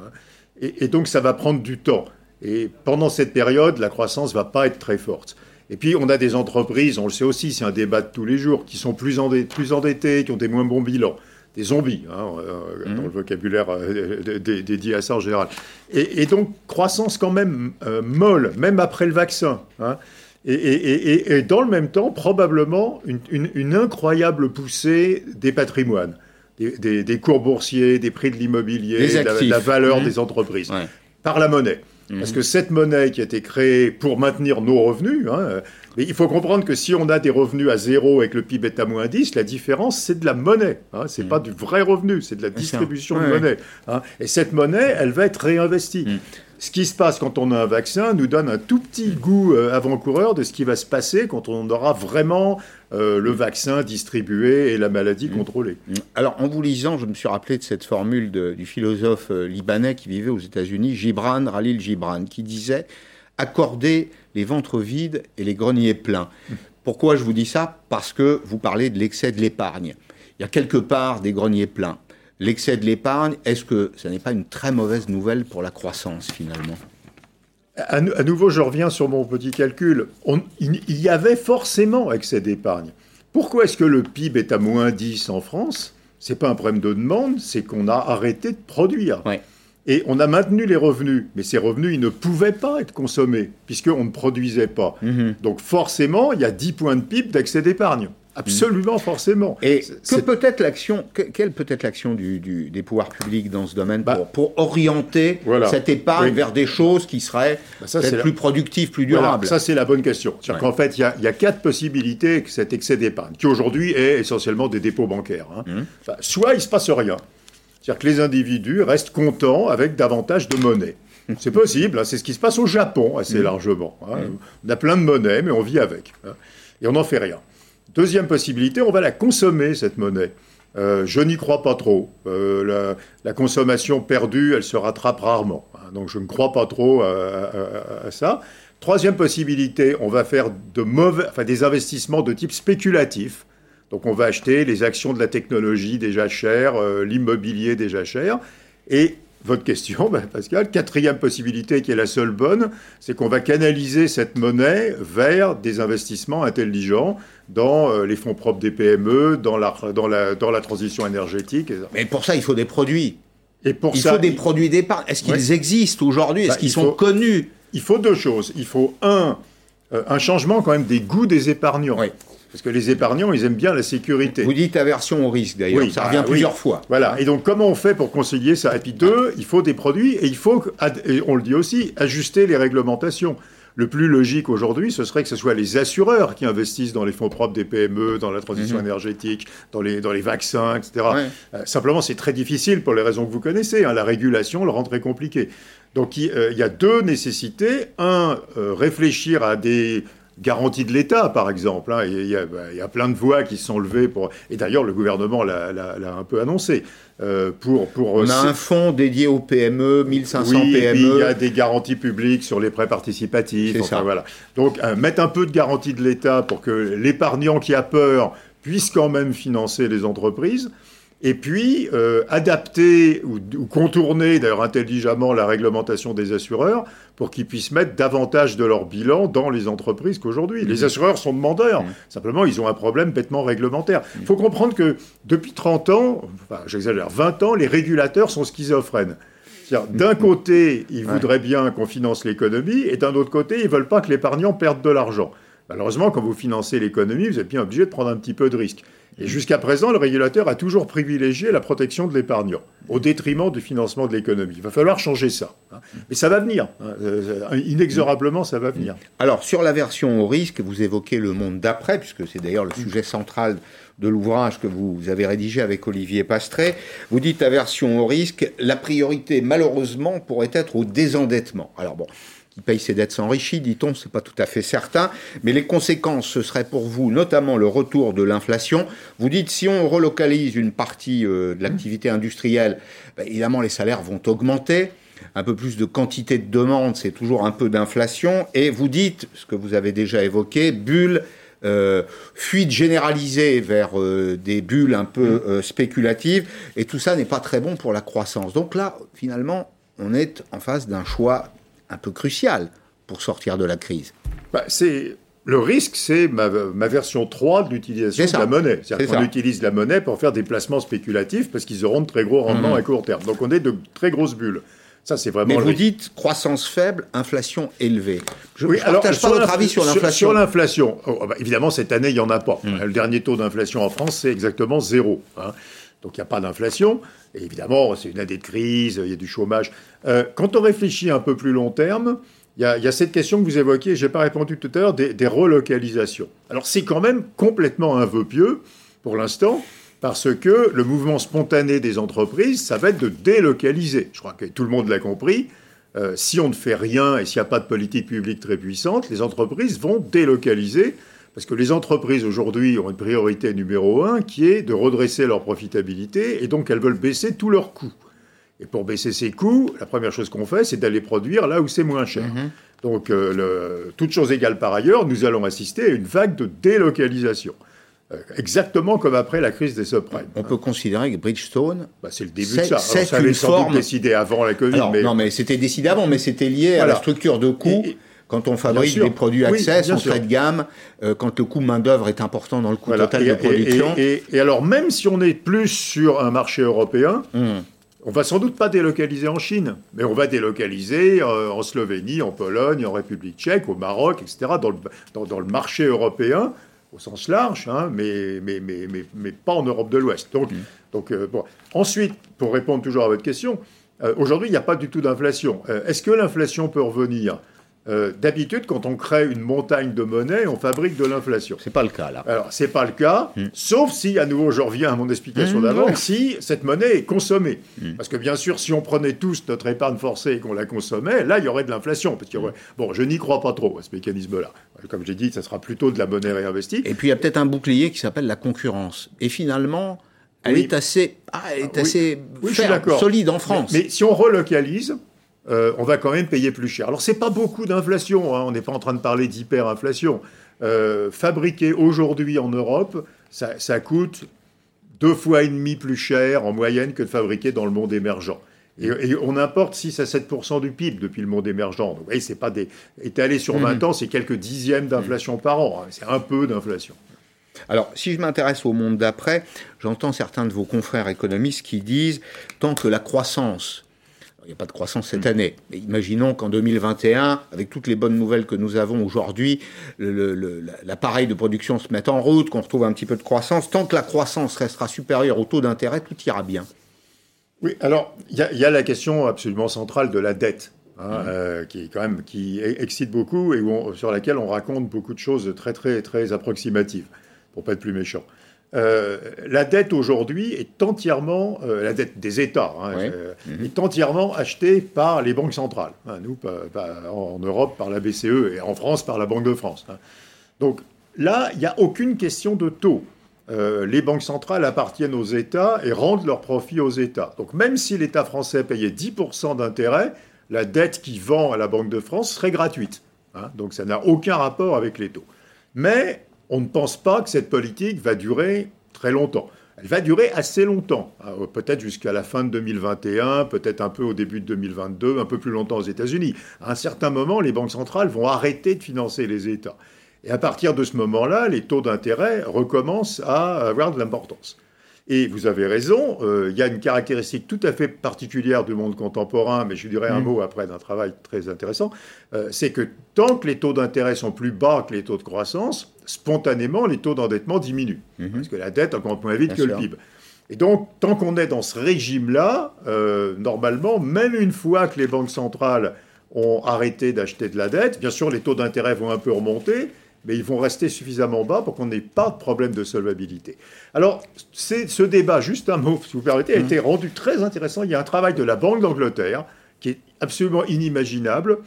Hein. Et, donc ça va prendre du temps. Et pendant cette période, la croissance va pas être très forte. Et puis, on a des entreprises, on le sait aussi, c'est un débat de tous les jours, qui sont plus, plus endettées, qui ont des moins bons bilans des zombies, hein, euh, mmh. dans le vocabulaire euh, dédié à ça en général. Et, donc, croissance quand même euh, molle, même après le vaccin. Hein. et, dans le même temps, probablement une, incroyable poussée des patrimoines, des, cours boursiers, des prix de l'immobilier, de la, valeur mmh. des entreprises, par la monnaie. Parce mmh. que cette monnaie qui a été créée pour maintenir nos revenus, hein, mais il faut comprendre que si on a des revenus à zéro que le PIB est à moins 10, la différence, c'est de la monnaie. Hein. Ce n'est pas mm. du vrai revenu, c'est de la distribution de monnaie. Hein. Et cette monnaie, elle va être réinvestie. Mm. Ce qui se passe quand on a un vaccin nous donne un tout petit goût euh, avant-coureur de ce qui va se passer quand on aura vraiment euh, le vaccin distribué et la maladie mm. contrôlée. Alors, en vous lisant, je me suis rappelé de cette formule du philosophe euh, libanais qui vivait aux États-Unis, Gibran, Khalil Gibran, qui disait accorder les ventres vides et les greniers pleins. Pourquoi je vous dis ça? Parce que vous parlez de l'excès de l'épargne. Il y a quelque part des greniers pleins. L'excès de l'épargne, est-ce que ce n'est pas une très mauvaise nouvelle pour la croissance finalement? À, nouveau, je reviens sur mon petit calcul. il, y avait forcément excès d'épargne. Pourquoi est-ce que le PIB est à moins 10 en France? C'est pas un problème de demande, c'est qu'on a arrêté de produire. Et on a maintenu les revenus, mais ces revenus, ils ne pouvaient pas être consommés, puisqu'on ne produisait pas. Mhm. Donc forcément, il y a 10 points de PIB d'excès d'épargne. Absolument, forcément. Et que peut être l'action, quelle peut être l'action du, des pouvoirs publics dans ce domaine bah, pour, orienter cette épargne vers des choses qui seraient bah, peut-être plus productives, plus durables? Ça, c'est la bonne question. C'est-à-dire qu'en fait, il y, a quatre possibilités que cet excès d'épargne, qui aujourd'hui est essentiellement des dépôts bancaires. Hein. Mhm. soit il ne se passe rien. C'est-à-dire que les individus restent contents avec davantage de monnaie. C'est possible, hein, c'est ce qui se passe au Japon assez mm. largement. Hein. Mm. On a plein de monnaie, mais on vit avec. Hein. et on n'en fait rien. Deuxième possibilité, on va la consommer, cette monnaie. Euh, je n'y crois pas trop. Euh, la, consommation perdue, elle se rattrape rarement. donc je ne crois pas trop à, ça. Troisième possibilité, on va faire de mauvais, enfin, des investissements de type spéculatif. Donc on va acheter les actions de la technologie déjà chères, euh, l'immobilier déjà cher. Et votre question, ben, Pascal, quatrième possibilité qui est la seule bonne, c'est qu'on va canaliser cette monnaie vers des investissements intelligents dans euh, les fonds propres des PME, dans la, dans la, dans la transition énergétique. Mais pour ça, il faut des produits. Et pour il faut des produits d'épargne. Est-ce qu'ils existent aujourd'hui? Est-ce bah, qu'ils sont connus? Il faut deux choses. Il faut un, euh, un changement quand même des goûts des épargnants. Oui. Parce que les épargnants, ils aiment bien la sécurité. Vous dites aversion au risque, d'ailleurs. Oui, ça revient ah, plusieurs fois. Voilà. Et donc, comment on fait pour concilier ça? Et puis, deux, il faut des produits et il faut, et on le dit aussi, ajuster les réglementations. Le plus logique aujourd'hui, ce serait que ce soit les assureurs qui investissent dans les fonds propres des PME, dans la transition mhm. énergétique, dans les, dans les vaccins, etc. Euh, simplement, c'est très difficile pour les raisons que vous connaissez. Hein. La régulation le rend très compliqué. Donc, il, euh, y a deux nécessités. Un, euh, réfléchir à des garantie de l'État, par exemple. Hein. Il, y a, plein de voix qui sont levées pour. Et d'ailleurs, le gouvernement l'a un peu annoncé. Euh, pour, pour, On a un fonds dédié aux PME, 1500 PME. Et il y a des garanties publiques sur les prêts participatifs. Enfin, voilà. Donc, euh, mettre un peu de garantie de l'État pour que l'épargnant qui a peur puisse quand même financer les entreprises et puis euh, adapter ou, contourner d'ailleurs intelligemment la réglementation des assureurs pour qu'ils puissent mettre davantage de leur bilan dans les entreprises qu'aujourd'hui. Les mmh. assureurs sont demandeurs, mmh. simplement ils ont un problème bêtement réglementaire. Il mmh. faut comprendre que depuis 30 ans, enfin j'exagère, 20 ans, les régulateurs sont schizophrènes. D'un côté, ils voudraient bien qu'on finance l'économie, et d'un autre côté, ils veulent pas que l'épargnant perde de l'argent. Malheureusement, quand vous financez l'économie, vous êtes bien obligé de prendre un petit peu de risque. Et jusqu'à présent, le régulateur a toujours privilégié la protection de l'épargnant au détriment du financement de l'économie. Il va falloir changer ça. Hein. Mais ça va venir. Hein. Euh, inexorablement, ça va venir. Alors, sur l'aversion au risque, vous évoquez le monde d'après, puisque c'est d'ailleurs le sujet central de l'ouvrage que vous avez rédigé avec Olivier Pastré. Vous dites aversion au risque, la priorité, malheureusement, pourrait être au désendettement. Alors bon, qui paye ses dettes s'enrichit, dit-on, c'est pas tout à fait certain, mais les conséquences, ce serait pour vous notamment le retour de l'inflation. Vous dites si on relocalise une partie euh, de l'activité industrielle, bah, évidemment les salaires vont augmenter. Un peu plus de quantité de demande, c'est toujours un peu d'inflation. Et vous dites, ce que vous avez déjà évoqué, bulle, euh, fuite généralisée vers euh, des bulles un peu spéculatives, et tout ça n'est pas très bon pour la croissance. Donc là, finalement, on est en face d'un choix un peu crucial pour sortir de la crise. Bah, c'est le risque, c'est ma, version 3 de l'utilisation de la monnaie. C'est-à-dire qu'on utilise la monnaie pour faire des placements spéculatifs parce qu'ils auront de très gros rendements mhm. à court terme. Donc on est de très grosses bulles. Ça, c'est vraiment. Mais vous dites croissance faible, inflation élevée. Je ne partage pas votre avis sur l'inflation. Sur l'inflation, oh, bah, évidemment, cette année, il n'y en a pas. Mhm. Le dernier taux d'inflation en France, c'est exactement zéro. Hein. Donc il n'y a pas d'inflation. Et évidemment, c'est une année de crise, il y a du chômage. Euh, quand on réfléchit un peu plus long terme, il y, a, cette question que vous évoquiez, je n'ai pas répondu tout à l'heure, des, relocalisations. Alors c'est quand même complètement un vœu pieux pour l'instant, parce que le mouvement spontané des entreprises, ça va être de délocaliser. Je crois que tout le monde l'a compris. Euh, si on ne fait rien et s'il n'y a pas de politique publique très puissante, les entreprises vont délocaliser parce que les entreprises aujourd'hui ont une priorité numéro un qui est de redresser leur profitabilité et donc elles veulent baisser tous leurs coûts. Et pour baisser ces coûts, la première chose qu'on fait, c'est d'aller produire là où c'est moins cher. Mhm. Donc, euh, le, toute chose égale par ailleurs, nous allons assister à une vague de délocalisation. Euh, exactement comme après la crise des subprimes. On peut considérer que Bridgestone. Bah, c'est le début de ça. C'est ça avait sans forme... doute décidé avant la Covid. mais... Non, mais c'était décidé avant, mais c'était lié à la structure de coûts. Quand on fabrique des produits Access, on de gamme, euh, quand le coût main-d'œuvre est important dans le coût total de production. Et, alors, même si on est plus sur un marché européen, on hmm. on va sans doute pas délocaliser en Chine, mais on va délocaliser euh, en Slovénie, en Pologne, en République tchèque, au Maroc, etc., dans le, dans, le marché européen au sens large, hein, mais, mais, mais, mais, pas en Europe de l'Ouest. Donc, hmm. donc euh, bon. Ensuite, pour répondre toujours à votre question, aujourd'hui, il n'y a pas du tout d'inflation. Est-ce que l'inflation peut revenir? Euh, d'habitude, quand on crée une montagne de monnaie, on fabrique de l'inflation. C'est pas le cas là. Alors c'est pas le cas, hmm. sauf si, à nouveau, je reviens à mon explication hmm, d'avant, si cette monnaie est consommée. Hmm. Parce que bien sûr, si on prenait tous notre épargne forcée et qu'on la consommait, là, il y aurait de l'inflation. Parce Bon, je n'y crois pas trop à ce mécanisme-là. Comme j'ai dit, ça sera plutôt de la monnaie réinvestie. Et puis il y a peut-être un bouclier qui s'appelle la concurrence. Et finalement, elle est assez, ah, elle est assez solide en France. mais si on relocalise, euh, on va quand même payer plus cher. Alors, c'est pas beaucoup d'inflation, hein. on n'est pas en train de parler d'hyperinflation. Euh, fabriquer aujourd'hui en Europe, ça, coûte deux fois et demi plus cher en moyenne que de fabriquer dans le monde émergent. Et, on importe 6 à 7 du PIB depuis le monde émergent. Donc, voyez, c'est pas des étalé sur 20 mmh. ans, c'est quelques dixièmes d'inflation par an. Hein. C'est un peu d'inflation. Alors, si je m'intéresse au monde d'après, j'entends certains de vos confrères économistes qui disent tant que la croissance il n'y a pas de croissance cette année. Mais imaginons qu'en 2021, avec toutes les bonnes nouvelles que nous avons aujourd'hui, l'appareil de production se mette en route, qu'on retrouve un petit peu de croissance. Tant que la croissance restera supérieure au taux d'intérêt, tout ira bien. Oui, alors il y, a la question absolument centrale de la dette. Hein, mmh. euh, qui quand même qui excite beaucoup et sur laquelle on raconte beaucoup de choses très très très approximatives pour pas être plus méchant. Euh, la dette aujourd'hui est entièrement, euh, la dette des États, hein, euh, mhm. est entièrement achetée par les banques centrales. Hein, nous, en Europe, par la BCE et en France, par la Banque de France. Hein. Donc là, il n'y a aucune question de taux. les banques centrales appartiennent aux États et rendent leurs profits aux États. Donc même si l'État français payait 10% d'intérêt, la dette qui vend à la Banque de France serait gratuite. donc ça n'a aucun rapport avec les taux. Mais on ne pense pas que cette politique va durer très longtemps. Elle va durer assez longtemps, hein, peut-être jusqu'à la fin de 2021, peut-être un peu au début de 2022, un peu plus longtemps aux États-Unis. À un certain moment, les banques centrales vont arrêter de financer les États. Et à partir de ce moment-là, les taux d'intérêt recommencent à avoir de l'importance. Et vous avez raison, euh, il y a une caractéristique tout à fait particulière du monde contemporain, mais je dirais un mm. mot après d'un travail très intéressant, euh, c'est que tant que les taux d'intérêt sont plus bas que les taux de croissance, spontanément, les taux d'endettement diminuent. Mm-hmm. Parce que la dette augmente moins vite que le PIB. Et donc, tant qu'on est dans ce régime-là, euh, normalement, même une fois que les banques centrales ont arrêté d'acheter de la dette, bien sûr, les taux d'intérêt vont un peu remonter, mais ils vont rester suffisamment bas pour qu'on n'ait pas de problème de solvabilité. Alors, ce débat, juste un mot, si vous permettez, a mmh. été rendu très intéressant. Il y a un travail de la Banque d'Angleterre qui est absolument inimaginable,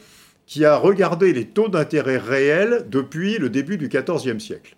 qui a regardé les taux d'intérêt réels depuis le début du XIVe siècle.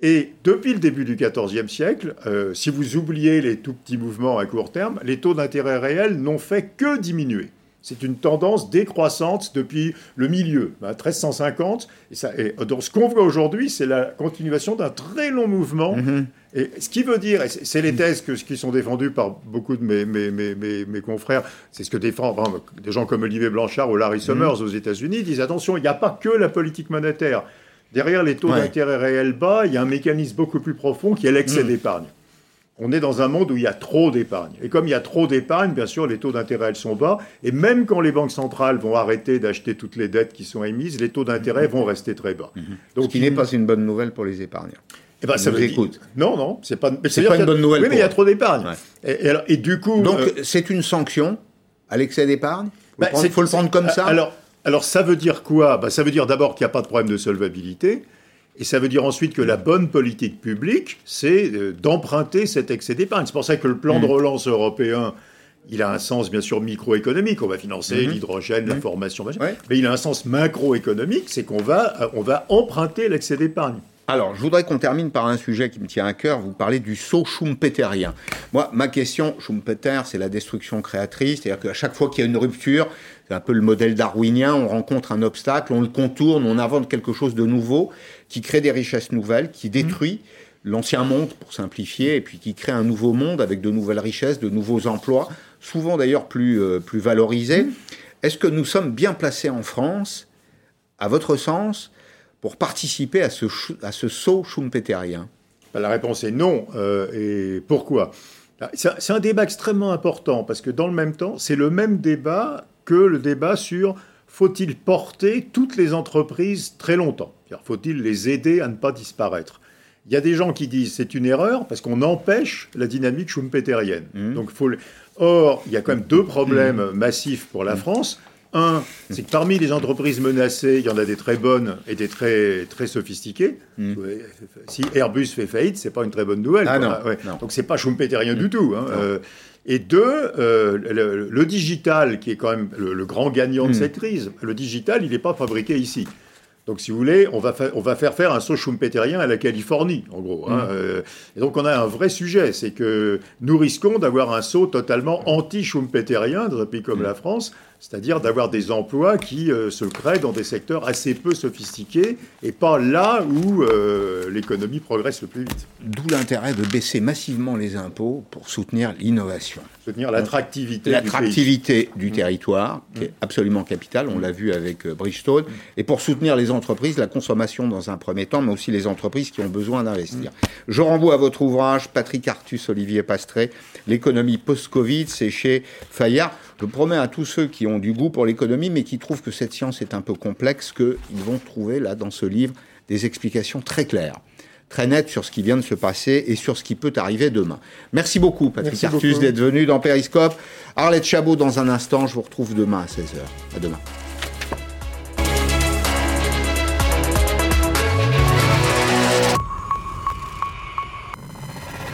Et depuis le début du XIVe siècle, euh, si vous oubliez les tout petits mouvements à court terme, les taux d'intérêt réels n'ont fait que diminuer. C'est une tendance décroissante depuis le milieu, 1350. Et, ça, et donc ce qu'on voit aujourd'hui, c'est la continuation d'un très long mouvement. Mm-hmm. Et ce qui veut dire, c'est les thèses que, qui sont défendues par beaucoup de mes, mes, mes, mes confrères, c'est ce que défendent des gens comme Olivier Blanchard ou Larry Summers mm-hmm. aux États-Unis, disent attention, il n'y a pas que la politique monétaire. Derrière les taux d'intérêt réels bas, il y a un mécanisme beaucoup plus profond qui est l'excès mm. d'épargne on est dans un monde où il y a trop d'épargne. Et comme il y a trop d'épargne, bien sûr, les taux d'intérêt sont bas. Et même quand les banques centrales vont arrêter d'acheter toutes les dettes qui sont émises, les taux d'intérêt vont rester très bas. Donc, Ce qui n'est pas une bonne nouvelle pour les épargnants. Eh ben, ça vous écoute. Non, non, c'est pas. C'est pas une bonne nouvelle. Oui, mais il y a trop d'épargne. Et, du coup. Donc, euh, c'est une sanction à l'excès d'épargne? Il bah, faut le prendre comme ça? Alors, alors, ça veut dire quoi? Bah, ça veut dire d'abord qu'il n'y a pas de problème de solvabilité. Et ça veut dire ensuite que la bonne politique publique, c'est euh, d'emprunter cet excès d'épargne. C'est pour ça que le plan de mm. relance européen, il a un sens bien sûr microéconomique. On va financer mm-hmm. l'hydrogène, la mm. formation, mais il a un sens macroéconomique, c'est qu'on va, euh, on va emprunter l'excès d'épargne. Alors, je voudrais qu'on termine par un sujet qui me tient à cœur. Vous parlez du saut schumpeterien. Moi, ma question, Schumpeter, c'est la destruction créatrice. C'est-à-dire qu'à chaque fois qu'il y a une rupture, c'est un peu le modèle darwinien, on rencontre un obstacle, on le contourne, on invente quelque chose de nouveau qui crée des richesses nouvelles, qui détruit l'ancien monde, pour simplifier, et puis qui crée un nouveau monde avec de nouvelles richesses, de nouveaux emplois, souvent d'ailleurs plus, euh, plus valorisés. Est-ce que nous sommes bien placés en France, à votre sens, pour participer à ce, à ce saut schumpeterien bah, La réponse est non. Euh, et pourquoi? Bah, C'est un débat extrêmement important parce que dans le même temps, c'est le même débat que le débat sur faut-il porter toutes les entreprises très longtemps? Faut-il les aider à ne pas disparaître? Il y a des gens qui disent c'est une erreur parce qu'on empêche la dynamique schumpeterienne. Mmh. Donc faut... Or, il y a quand même deux problèmes mmh. massifs pour la mmh. France. Un, c'est que parmi les entreprises menacées, il y en a des très bonnes et des très, très sophistiquées. Hmm. Si Airbus fait faillite, c'est pas une très bonne nouvelle. Ah non, Donc c'est pas schumpeterien du tout. Hein. Euh, et deux, euh, le, digital, qui est quand même le, grand gagnant de hmm. cette crise, le digital, il n'est pas fabriqué ici. Donc, si vous voulez, on va, on va faire faire un saut schumpeterien à la Californie, en gros. Hein. Hmm. Euh, et donc, on a un vrai sujet, c'est que nous risquons d'avoir un saut totalement anti-schumpeterien dans un pays comme la France, c'est-à-dire d'avoir des emplois qui euh, se créent dans des secteurs assez peu sophistiqués et pas là où euh, l'économie progresse le plus vite. D'où l'intérêt de baisser massivement les impôts pour soutenir l'innovation. Soutenir l'attractivité L'attractivité du, du, territoire, qui est mmh. absolument capitale, on l'a vu avec euh, Bridgestone, et pour soutenir les entreprises, la consommation dans un premier temps, mais aussi les entreprises qui ont besoin d'investir. Mmh. Je renvoie à votre ouvrage, Patrick Artus, Olivier Pastré, L'économie post-Covid, c'est chez Fayard. Je promets à tous ceux qui ont du goût pour l'économie, mais qui trouvent que cette science est un peu complexe, qu'ils vont trouver là, dans ce livre, des explications très claires très nettes sur ce qui vient de se passer et sur ce qui peut arriver demain. Merci beaucoup, Patrick Artus, d'être venu dans Periscope. Arlette Chabot, dans un instant, je vous retrouve demain à 16h. À demain.